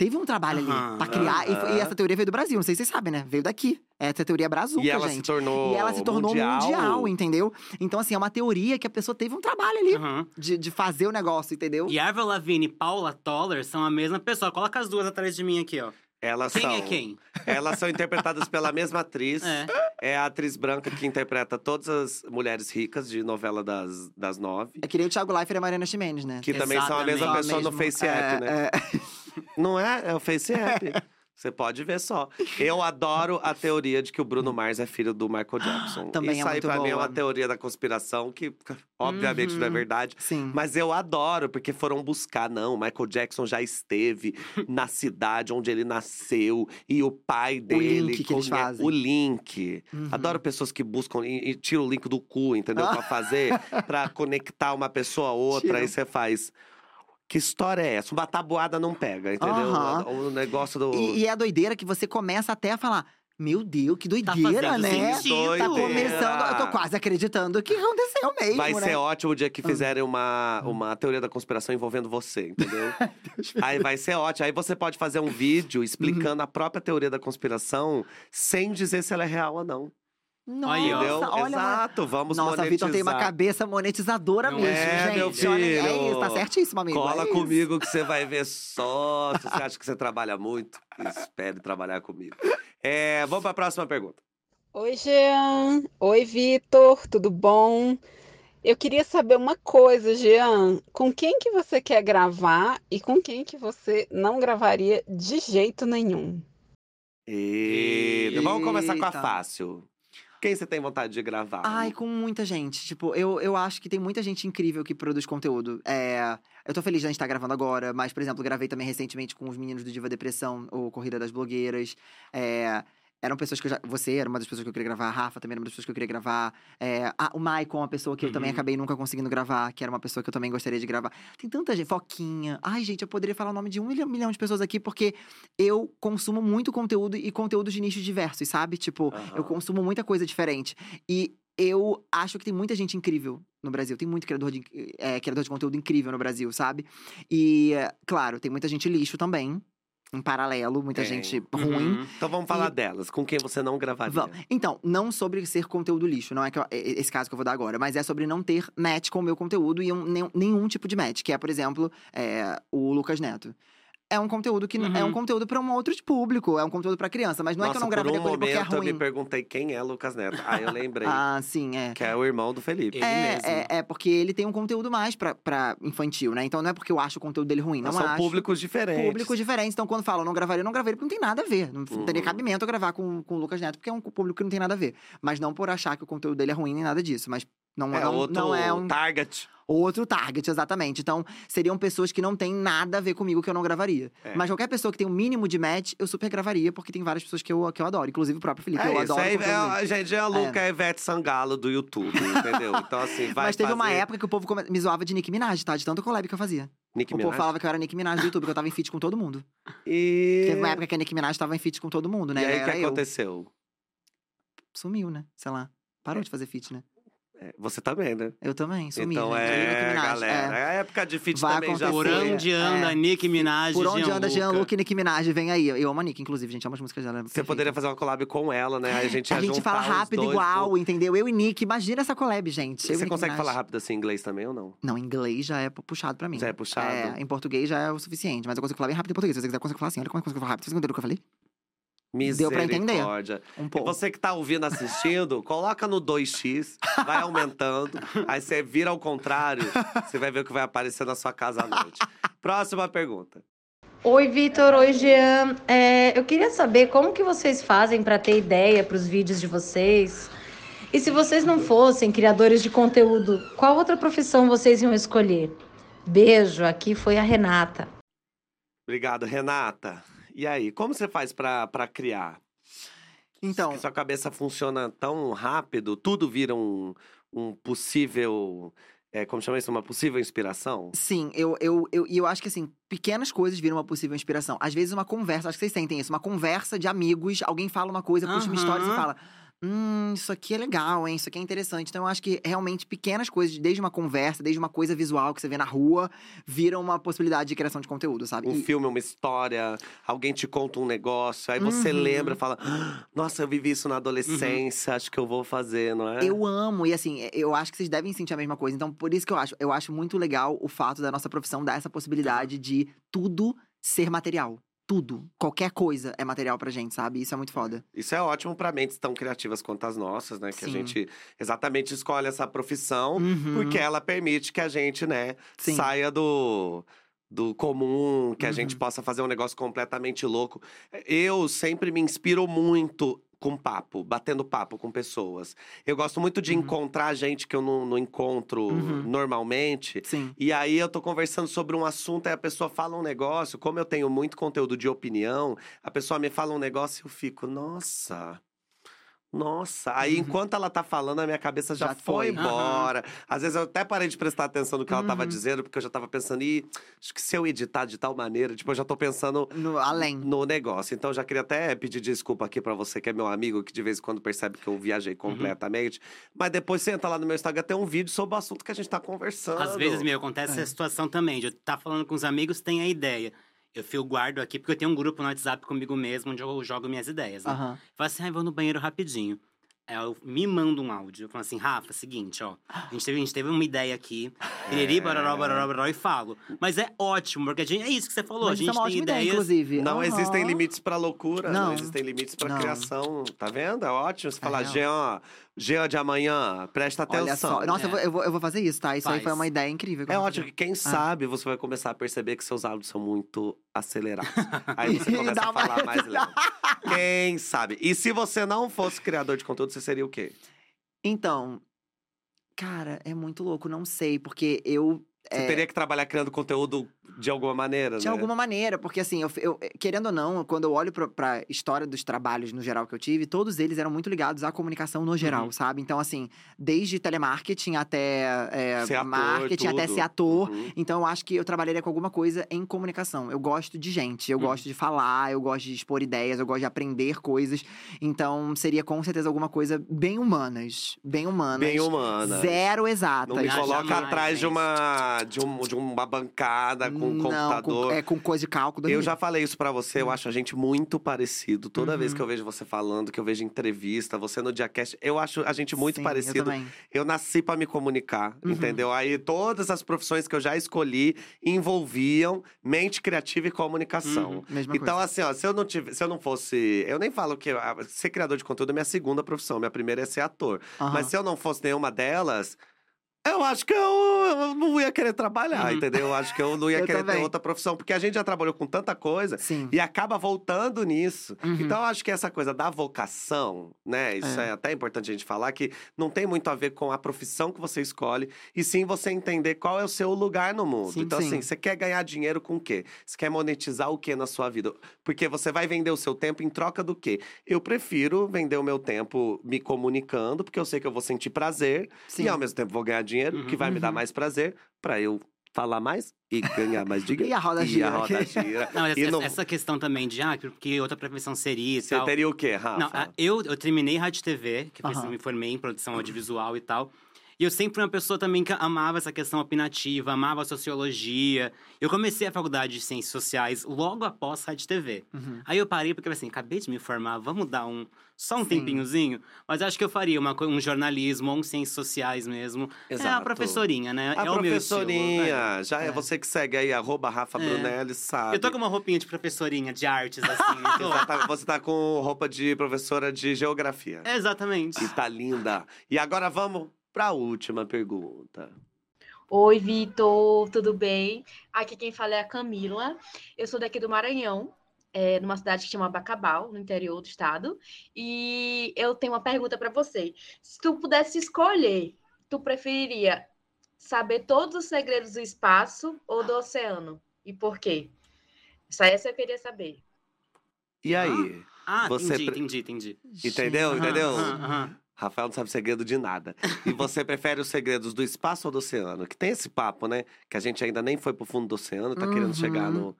teve um trabalho ali Aham. pra criar, e, foi- e essa teoria veio do Brasil, não sei se vocês sabem, né? Veio daqui. Essa teoria é brazuca, E ela gente. se tornou E ela se tornou mundial. entendeu? Então, assim, é uma teoria que a pessoa teve um trabalho ali Aham. de, de fazer o negócio, entendeu? E Avril Lavigne e Paula Toller são a mesma pessoa. Coloca as duas atrás de mim aqui, ó. Elas Quem são, é quem? Elas são interpretadas pela mesma atriz. É. É a atriz branca que interpreta todas as mulheres ricas de novela das, das nove. É que nem o Thiago Leifert e a Mariana Ximenes, né? Que também são a mesma Exatamente. pessoa no Mesmo, Face App, é, né? é. Não é? É o Face App. Você pode ver só. Eu adoro a teoria de que o Bruno Mars é filho do Michael Jackson. Também Isso é aí, pra mim, é boa. uma teoria da conspiração que, obviamente, não é Uhum. verdade. Sim. Mas eu adoro, porque foram buscar. Não, Michael Jackson já esteve na cidade onde ele nasceu. E o pai dele. link que eles fazem. O link. Uhum. Adoro pessoas que buscam e, e tiram o link do cu, entendeu? Pra fazer, pra conectar uma pessoa a outra. Tira. Aí você faz. Que história é essa? Uma tabuada não pega, entendeu? Aham. O negócio do. E, e é a doideira que você começa até a falar. Meu Deus, que Tá doideira, fazendo né? sentido. Tá Doideira. começando. Eu tô quase acreditando que aconteceu mesmo, Vai né? ser ótimo o dia que Ah. fizerem uma, uma teoria da conspiração envolvendo você, entendeu? Aí vai ser ótimo. Aí você pode fazer um vídeo explicando a própria teoria da conspiração sem dizer se ela é real ou não. Nossa. Entendeu? olha, Exato, vamos Nossa, monetizar. Vitor tem uma cabeça monetizadora Não mesmo, é, gente. meu Olha, é filho. isso, tá certíssimo, amigo. Cola é comigo que você vai ver só. Se você acha que você trabalha muito, espere trabalhar comigo. É, vamos para a próxima pergunta. Oi, Jean. Oi, Vitor. Tudo bom? Eu queria saber uma coisa, Jean. Com quem que você quer gravar e com quem que você não gravaria de jeito nenhum? E... Vamos começar com a fácil. Quem você tem vontade de gravar? Ai, com muita gente. Tipo, eu, eu acho que tem muita gente incrível que produz conteúdo. É, eu tô feliz de a gente estar gravando agora, mas, por exemplo, gravei também recentemente com os meninos do Diva Depressão, o Corrida das Blogueiras. É, eram pessoas que eu já. Você era uma das pessoas que eu queria gravar, a Rafa também era uma das pessoas que eu queria gravar. É, ah, o Maicon, uma pessoa que eu também Uhum. acabei nunca conseguindo gravar, que era uma pessoa que eu também gostaria de gravar. Tem tanta gente. Foquinha. Ai, gente, eu poderia falar o nome de um milhão, milhão de pessoas aqui, porque eu consumo muito conteúdo e conteúdos de nichos diversos, sabe? Tipo, eu Aham. consumo muita coisa diferente. E eu acho que tem muita gente incrível no Brasil. Tem muito criador de, é, criador de conteúdo incrível no Brasil, sabe? E, claro, tem muita gente lixo também. Em paralelo, muita Tem. gente ruim. Uhum. Então vamos falar E- delas. Com quem você não gravaria? Vamos. Então, não sobre ser conteúdo lixo, não é que eu- é- esse caso que eu vou dar agora, mas é sobre não ter match com o meu conteúdo e um- nenhum, nenhum tipo de match, que é, por exemplo, é, o Lucas Neto. É um conteúdo que n- é um Uhum. conteúdo para um outro público, é um conteúdo para criança, mas não Nossa, é que eu não gravaria um ele porque é momento eu me ruim. perguntei quem é Lucas Neto. Aí eu lembrei. Ah, sim, é. Que é o irmão do Felipe. Ele é, mesmo. é, é, porque ele tem um conteúdo mais pra infantil, né? Então não é porque eu acho o conteúdo dele ruim, não São acho. públicos diferentes. Públicos diferentes. Então, quando falam não gravaria, não gravaria, porque não tem nada a ver. Não Uhum. teria cabimento eu gravar com, com o Lucas Neto, porque é um público que não tem nada a ver. Mas não por achar que o conteúdo dele é ruim nem nada disso. Mas não É não, outro não é um target. Outro target, exatamente. Então, seriam pessoas que não têm nada a ver comigo que eu não gravaria. É. Mas qualquer pessoa que tem um mínimo de match, eu super gravaria, porque tem várias pessoas que eu, que eu adoro. Inclusive o próprio Felipe. É eu isso adoro. o é, a gente é a Luca é. Ivete Sangalo do YouTube, entendeu? Então, assim, vai Mas teve uma fazer- época que o povo come- me zoava de Nicki Minaj, tá? De tanto collab que eu fazia. Nicki O povo Minaj? falava que eu era Nicki Minaj do YouTube, que eu tava em feat com todo mundo. E... Teve uma época que a Nicki Minaj tava em feat com todo mundo, né? E aí, o que eu. aconteceu? Sumiu, né? Sei lá. Parou de fazer feat, né? É, Você também, né? Eu também, sumi. então Nicki é, galera. é. É. A época de feat Vai também já acontecer. Por onde anda É. Nicki Minaj Por onde anda Gianluca? Jean-Luc e Nicki Minaj, vem aí. Eu amo a Nicki, inclusive, gente. Amo as músicas dela. é Você perfeita. poderia fazer uma collab com ela, né? Aí a gente A gente fala rápido dois, igual, pô. entendeu? Eu e Nick, imagina essa collab, gente. Eu e Você Nicki consegue Minaj. falar rápido assim em inglês também ou não? Não, em inglês já é puxado pra mim. Já é puxado? É, em português já é o suficiente, mas eu consigo falar bem rápido em português. Se você quiser, eu consigo falar assim. Olha como eu consigo falar rápido. Vocês entenderam o que eu falei? Deu pra entender. Um E pouco. você que tá ouvindo, assistindo, coloca no 2x, vai aumentando. aí você vira ao contrário, você vai ver o que vai aparecer na sua casa à noite. Próxima pergunta. Oi, Vitor. Oi, Jean. É, eu queria saber como que vocês fazem para ter ideia para os vídeos de vocês. E se vocês não fossem criadores de conteúdo, qual outra profissão vocês iam escolher? Beijo, aqui foi a Renata. Obrigado, Renata. E aí, como você faz pra, pra criar? Então, sua cabeça funciona tão rápido, tudo vira um, um possível. É, como chama isso? Uma possível inspiração? sim, eu, eu, eu, e eu acho que assim, pequenas coisas viram uma possível inspiração. Às vezes, uma conversa, acho que vocês sentem isso, uma conversa de amigos, alguém fala uma coisa, puxa uma história e fala. Hum, isso aqui é legal, hein? Isso aqui é interessante. Então, eu acho que realmente pequenas coisas, desde uma conversa, desde uma coisa visual que você vê na rua, viram uma possibilidade de criação de conteúdo, sabe? Um E- filme, uma história, alguém te conta um negócio, aí você Uhum. lembra e fala: "Ah, Nossa, eu vivi isso na adolescência, acho que eu vou fazer, não é? Eu amo, e assim, eu acho que vocês devem sentir a mesma coisa. Então, por isso que eu acho, eu acho muito legal o fato da nossa profissão dar essa possibilidade de tudo ser material. Tudo. Qualquer coisa é material pra gente, sabe? Isso é muito foda. Isso é ótimo pra mentes tão criativas quanto as nossas, né? Que a Sim. gente exatamente escolhe essa profissão Uhum. porque ela permite que a gente, né, Sim. saia do. Do comum, que a gente Uhum. possa fazer um negócio completamente louco. Eu sempre me inspiro muito com papo, batendo papo com pessoas. Eu gosto muito de Uhum. encontrar gente que eu não, não encontro Uhum. normalmente. Sim. E aí eu tô conversando sobre um assunto, aí a pessoa fala um negócio, como eu tenho muito conteúdo de opinião, a pessoa me fala um negócio e eu fico, nossa. Nossa, aí enquanto ela tá falando, a minha cabeça já, Já foi foi. embora. Às vezes eu até parei de prestar atenção no que ela tava Uhum. dizendo, porque eu já tava pensando, e acho que se eu editar de tal maneira, tipo, eu já tô pensando No, além. no negócio. Então, eu já queria até pedir desculpa aqui pra você, que é meu amigo, que de vez em quando percebe que eu viajei completamente. Mas depois você entra lá no meu Instagram, tem um vídeo sobre o assunto que a gente tá conversando. Às vezes, meu, acontece É. essa situação também. De eu estar falando com os amigos, tem a ideia. Eu fio guardo aqui, porque eu tenho um grupo no WhatsApp comigo mesmo, onde eu jogo minhas ideias, né? Aham. Fala assim, ah, vou no banheiro rapidinho. Aí eu me mando um áudio. Eu falo assim, Rafa, seguinte, ó. A gente teve, a gente teve uma ideia aqui. Piriri, baroró, baroró, baroró, e falo. Mas é ótimo, porque a gente, é isso que você falou. Mas a isso gente é uma tem ótima ideia, ideias. inclusive. Não Aham. existem limites pra loucura, não, Não. existem limites pra Não. criação. Tá vendo? É ótimo. Você falar, real. Jean, Jean de amanhã, presta atenção. Olha só. Nossa, É. eu, vou, eu, vou, eu vou fazer isso, tá? Isso aí Faz. foi uma ideia incrível. que É ótimo que quem sabe você vai começar a perceber que seus hábitos são muito acelerados. Aí você começa a falar mais lento. Quem sabe? E se você não fosse criador de conteúdo, você seria o quê? Então, cara, é muito louco, não sei, porque eu. Você é, teria que trabalhar criando conteúdo de alguma maneira, De né? alguma maneira, porque assim, eu, eu- querendo ou não, quando eu olho pra, pra história dos trabalhos no geral que eu tive, todos eles eram muito ligados à comunicação no geral, Uhum. sabe? Então, assim, desde telemarketing até é, Ser ator, marketing, até ser ator. Uhum. Então, eu acho que eu trabalharia com alguma coisa em comunicação. Eu gosto de gente, eu Uhum. gosto de falar, eu gosto de expor ideias, eu gosto de aprender coisas. Então, seria com certeza alguma coisa bem humanas. Bem humanas. Bem humana. Zero exatas. Não me coloca jamais, atrás de uma, de, um, de uma bancada com um Não, computador. Com, é, com coisa de cálculo. Eu já falei isso pra você, eu acho a gente muito parecido. Toda vez Uhum. que eu vejo você falando, que eu vejo entrevista, você no Diacast, eu acho a gente muito Sim, Eu parecido. também. Eu nasci pra me comunicar, Uhum. entendeu? Aí todas as profissões que eu já escolhi envolviam mente criativa e comunicação. Uhum. Mesma Então, coisa. assim, ó, se eu não tive, se eu não fosse. Eu nem falo que ah, ser criador de conteúdo é minha segunda profissão. Minha primeira é ser ator. Mas se eu não fosse nenhuma delas, eu acho que eu, eu não ia querer trabalhar, Uhum. entendeu? Eu acho que eu não ia Eu querer ter também. outra profissão. Porque a gente já trabalhou com tanta coisa Sim. e acaba voltando nisso. Uhum. Então, eu acho que essa coisa da vocação, né? Isso é. É. até importante a gente falar, que não tem muito a ver com a profissão que você escolhe, e sim você entender qual é o seu lugar no mundo. Sim, então, sim. assim, você quer ganhar dinheiro com o quê? Você quer monetizar o quê na sua vida? Porque você vai vender o seu tempo em troca do quê? Eu prefiro vender o meu tempo me comunicando, porque eu sei que eu vou sentir prazer, Sim. e ao mesmo tempo vou ganhar dinheiro, Uhum. que vai me dar Uhum. mais prazer, pra eu falar mais e ganhar mais dinheiro. E a roda E a gira. roda gira. Não, E essa, não- essa questão também de, ah, porque outra profissão seria e Você tal. teria o quê, Rafa? Não, eu, eu terminei rádio TV, que foi, Aham. me formei em produção audiovisual e tal. E eu sempre fui uma pessoa também que amava essa questão opinativa, amava a sociologia. Eu comecei a faculdade de ciências sociais logo após rádio TV. Uhum. Aí eu parei porque eu falei assim, acabei de me formar, vamos dar um só um Sim. tempinhozinho. Mas acho que eu faria uma, um jornalismo ou um ciências sociais mesmo. É a Exato. professorinha, né? A é o meu estilo, professorinha, é. já é. É. você que segue aí, arroba Rafa É. Brunelli, sabe. Eu tô com uma roupinha de professorinha de artes, assim. Você tá, você tá com roupa de professora de geografia. Exatamente. E tá linda. E agora vamos pra última pergunta. Oi, Vitor, tudo bem? Aqui quem fala é a Camila. Eu sou daqui do Maranhão, é, numa cidade que chama Bacabal, no interior do estado. E eu tenho uma pergunta para você. Se tu pudesse escolher, tu preferiria saber todos os segredos do espaço ou do oceano? E por quê? Isso aí eu queria saber. E aí? Ah, Você entendi, pre- entendi, entendi. Entendeu? Entendeu? aham. Rafael não sabe segredo de nada. E você prefere os segredos do espaço ou do oceano? Que tem esse papo, né? Que a gente ainda nem foi pro fundo do oceano, tá querendo Uhum. chegar no.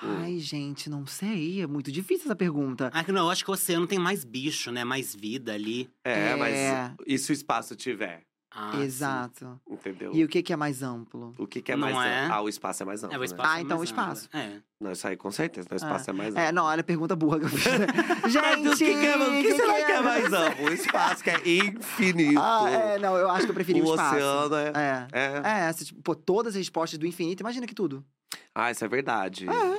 Ai, gente, não sei. É muito difícil essa pergunta. Ah, que não, eu acho que o oceano tem mais bicho, né? Mais vida ali. É, É. mas e se o espaço tiver? Ah, sim. Exato. Entendeu? E o que, que é mais amplo? O que, que é Não mais é? amplo? Ah, o espaço é mais amplo. É, o né? espaço Ah, é então mais o espaço. amplo. É. Não, isso aí com certeza. O espaço é, mais amplo. É, não, olha a pergunta burra que eu fiz. gente, Mas o que, que, é, o que será que é é? mais amplo? O espaço, que é infinito. Ah, é, não, eu acho que eu preferi o, o espaço. oceano é. É. É. É, se, tipo, pô, todas as respostas do infinito, imagina que tudo. Ah, isso é verdade. É.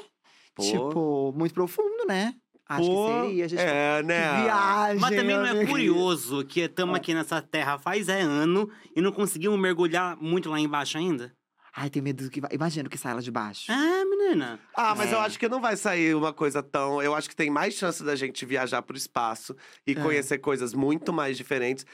Pô. Tipo, muito profundo, né? Acho Pô, que seria. A gente... É, né? Que viagem. Mas também não é curioso que estamos aqui nessa terra faz é ano e não conseguimos mergulhar muito lá embaixo ainda? Ai, tenho medo do que vai. Imagina o que sai lá de baixo. É, menina. Ah, mas É. eu acho que não vai sair uma coisa tão. Eu acho que tem mais chance da gente viajar pro espaço e É. conhecer coisas muito mais diferentes.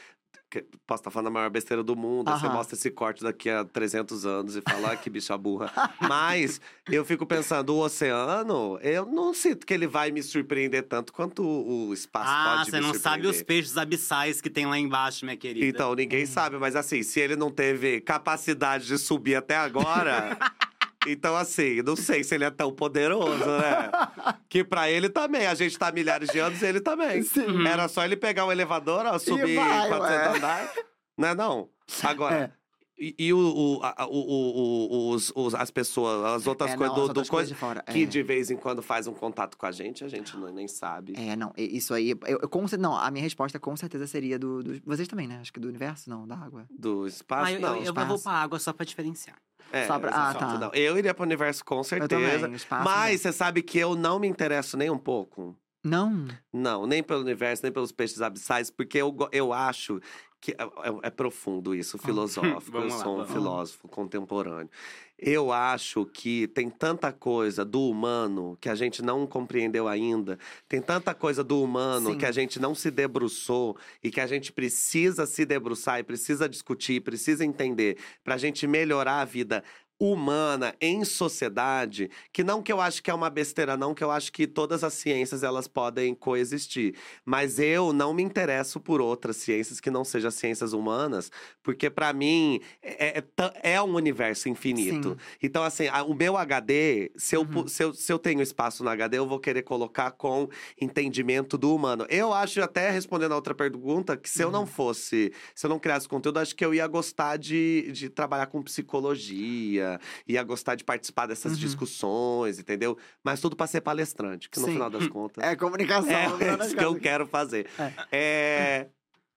Posso estar falando a maior besteira do mundo, você mostra esse corte daqui a 300 anos e fala, ah, que bicha burra. Mas eu fico pensando, o oceano, eu não sinto que ele vai me surpreender tanto quanto o espaço Ah, pode você me não sabe os surpreender. peixes abissais que tem lá embaixo, minha querida. Então, ninguém sabe, mas assim, se ele não teve capacidade de subir até agora. então, assim, não sei se ele é tão poderoso, né? Que pra ele também, a gente tá há milhares de anos e ele também. Sim. Era só ele pegar o elevador, ó, subir vai, 400 ué. andar. Não é não? Agora. É. E, e o, o, a- o, o- os, os- as pessoas, as outras É, coisas não, do, as do coisa fora. que é. de vez em quando faz um contato com a gente, a gente não, nem sabe. É, não, isso aí. Eu, eu com não, a minha resposta com certeza seria do, do- Vocês também, né? Acho que do universo, não, da água. Do espaço, Ah, eu, não. eu, eu espaço. vou pra água só pra diferenciar. É, Só pra- ah, tá. não. Eu iria pro universo com certeza. também, espaço. Mas você sabe que eu não me interesso nem um pouco. Não. Não, nem pelo universo, nem pelos peixes abissais, porque eu, eu acho que é, é- é profundo isso, filosófico. eu lá, sou um filósofo contemporâneo. Eu acho que tem tanta coisa do humano que a gente não compreendeu ainda, tem tanta coisa do humano Sim. que a gente não se debruçou e que a gente precisa se debruçar e precisa discutir, precisa entender pra gente melhorar a vida humana em sociedade, que não que eu acho que é uma besteira não, que eu acho que todas as ciências elas podem coexistir, mas eu não me interesso por outras ciências que não sejam ciências humanas, porque pra mim é, é, ta- é um universo infinito. Sim. Então assim, o meu HD, se eu, Uhum. se, eu, se eu tenho espaço no HD, eu vou querer colocar com entendimento do humano. Eu acho, até respondendo a outra pergunta, que se eu Uhum. não fosse, se eu não criasse conteúdo, acho que eu ia gostar de, de trabalhar com psicologia, ia gostar de participar dessas Uhum. discussões, entendeu? Mas tudo pra ser palestrante, que no Sim. final das contas. É comunicação. É das isso que eu quero fazer. É.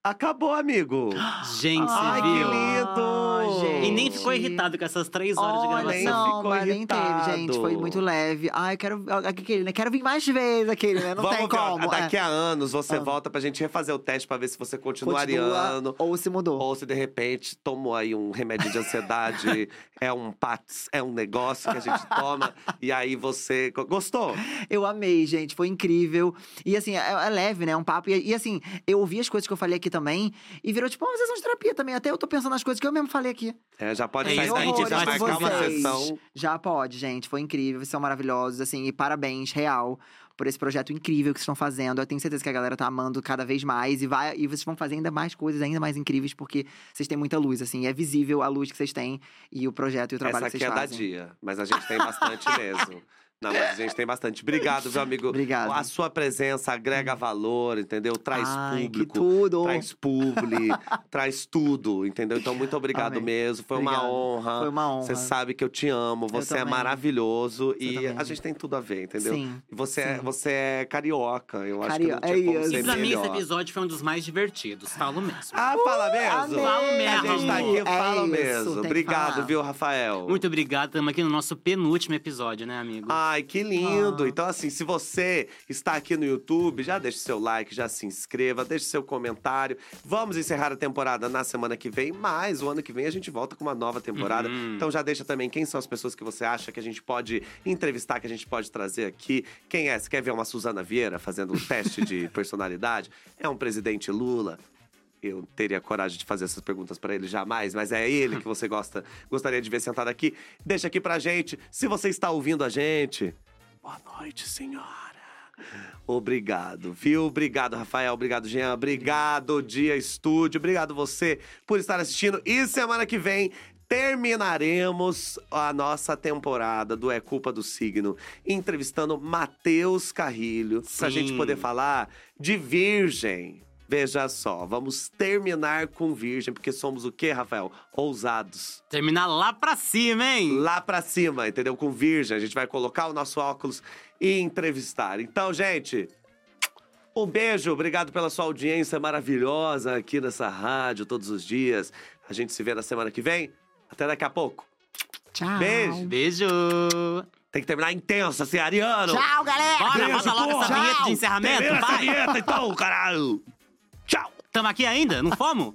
Acabou, amigo. Gente, Ai, você que viu? lindo! Gente. E nem ficou irritado com essas três horas de Olha, gravação. nem não, ficou mas nem teve, gente. Foi muito leve. Ai, eu quero. Aquele, né? Quero vir mais vezes aquele, né? Não Vamos tem ver, como. Daqui é. a anos você Ah. volta pra gente refazer o teste pra ver se você continua, Continua, ariano. Ou se mudou. Ou se de repente tomou aí um remédio de ansiedade, é um PATS, é um negócio que a gente toma, e aí você. Gostou? Eu amei, gente. Foi incrível. E assim, é, é leve, né? Um papo. E, e, assim, eu ouvi as coisas que eu falei aqui também e virou tipo, uma sessão de terapia também. Até eu tô pensando nas coisas que eu mesmo falei aqui. É, já pode É sair gente já marcar uma sessão. Já pode, gente. Foi incrível. Vocês são maravilhosos, assim. E parabéns, real. por esse projeto incrível que vocês estão fazendo. Eu tenho certeza que a galera tá amando cada vez mais e vai e vocês vão fazer ainda mais coisas ainda mais incríveis porque vocês têm muita luz, assim, é visível a luz que vocês têm e o projeto e o trabalho Essa que aqui vocês é da fazem. dia, mas a gente tem bastante mesmo. Não, mas a gente tem bastante. Obrigado, meu amigo. Obrigado. A sua presença agrega valor, entendeu? Traz Ai, público. que tudo. Traz publi, traz tudo, entendeu? Então, muito obrigado Amém. mesmo. Foi uma Obrigado. honra. Foi uma honra. Você sabe que eu te amo, você é também. maravilhoso e também. a gente tem tudo a ver, entendeu? Sim, E você, é, sim. você é carioca, eu acho que não tinha é como isso. ser E pra mim, esse melhor. episódio foi um dos mais divertidos, falo mesmo. Ah, fala mesmo? amei, Falo mesmo, A gente tá aqui, amor. fala É isso, mesmo. tem que Obrigado, falar. viu, Rafael? Muito obrigado, estamos aqui no nosso penúltimo episódio, né, amigo? Ai, que lindo! Ah. Então, assim, se você está aqui no YouTube, já deixa seu like, já se inscreva, deixe seu comentário. Vamos encerrar a temporada na semana que vem, mas o ano que vem a gente volta com uma nova temporada. Uhum. Então já deixa também quem são as pessoas que você acha que a gente pode entrevistar, que a gente pode trazer aqui. Quem é? Você quer ver uma Suzana Vieira fazendo um teste de personalidade? É um presidente Lula? Eu teria coragem de fazer essas perguntas pra ele jamais, mas é ele que você gosta, gostaria de ver sentado aqui. Deixa aqui pra gente. Se você está ouvindo a gente, boa noite, senhora. Obrigado, viu? Obrigado, Rafael. Obrigado, Jean. Obrigado, Dia Estúdio. Obrigado você por estar assistindo. E semana que vem terminaremos a nossa temporada do É Culpa do Signo, entrevistando Matheus Carrilho, pra Sim. gente poder falar de Virgem. Veja só, vamos terminar com Virgem, porque somos o quê, Rafael? Ousados. Terminar lá pra cima, hein? Lá pra cima, entendeu? Com Virgem. A gente vai colocar o nosso óculos e entrevistar. Então, gente, um beijo. Obrigado pela sua audiência maravilhosa aqui nessa rádio todos os dias. A gente se vê na semana que vem. Até daqui a pouco. Tchau. Beijo. Beijo! Tem que terminar intenso, assim, Ariano. Tchau, galera. Bora, bota logo essa vinheta de encerramento, Termina essa vai! vinheta, então, caralho. Tamo aqui ainda? Não fomos?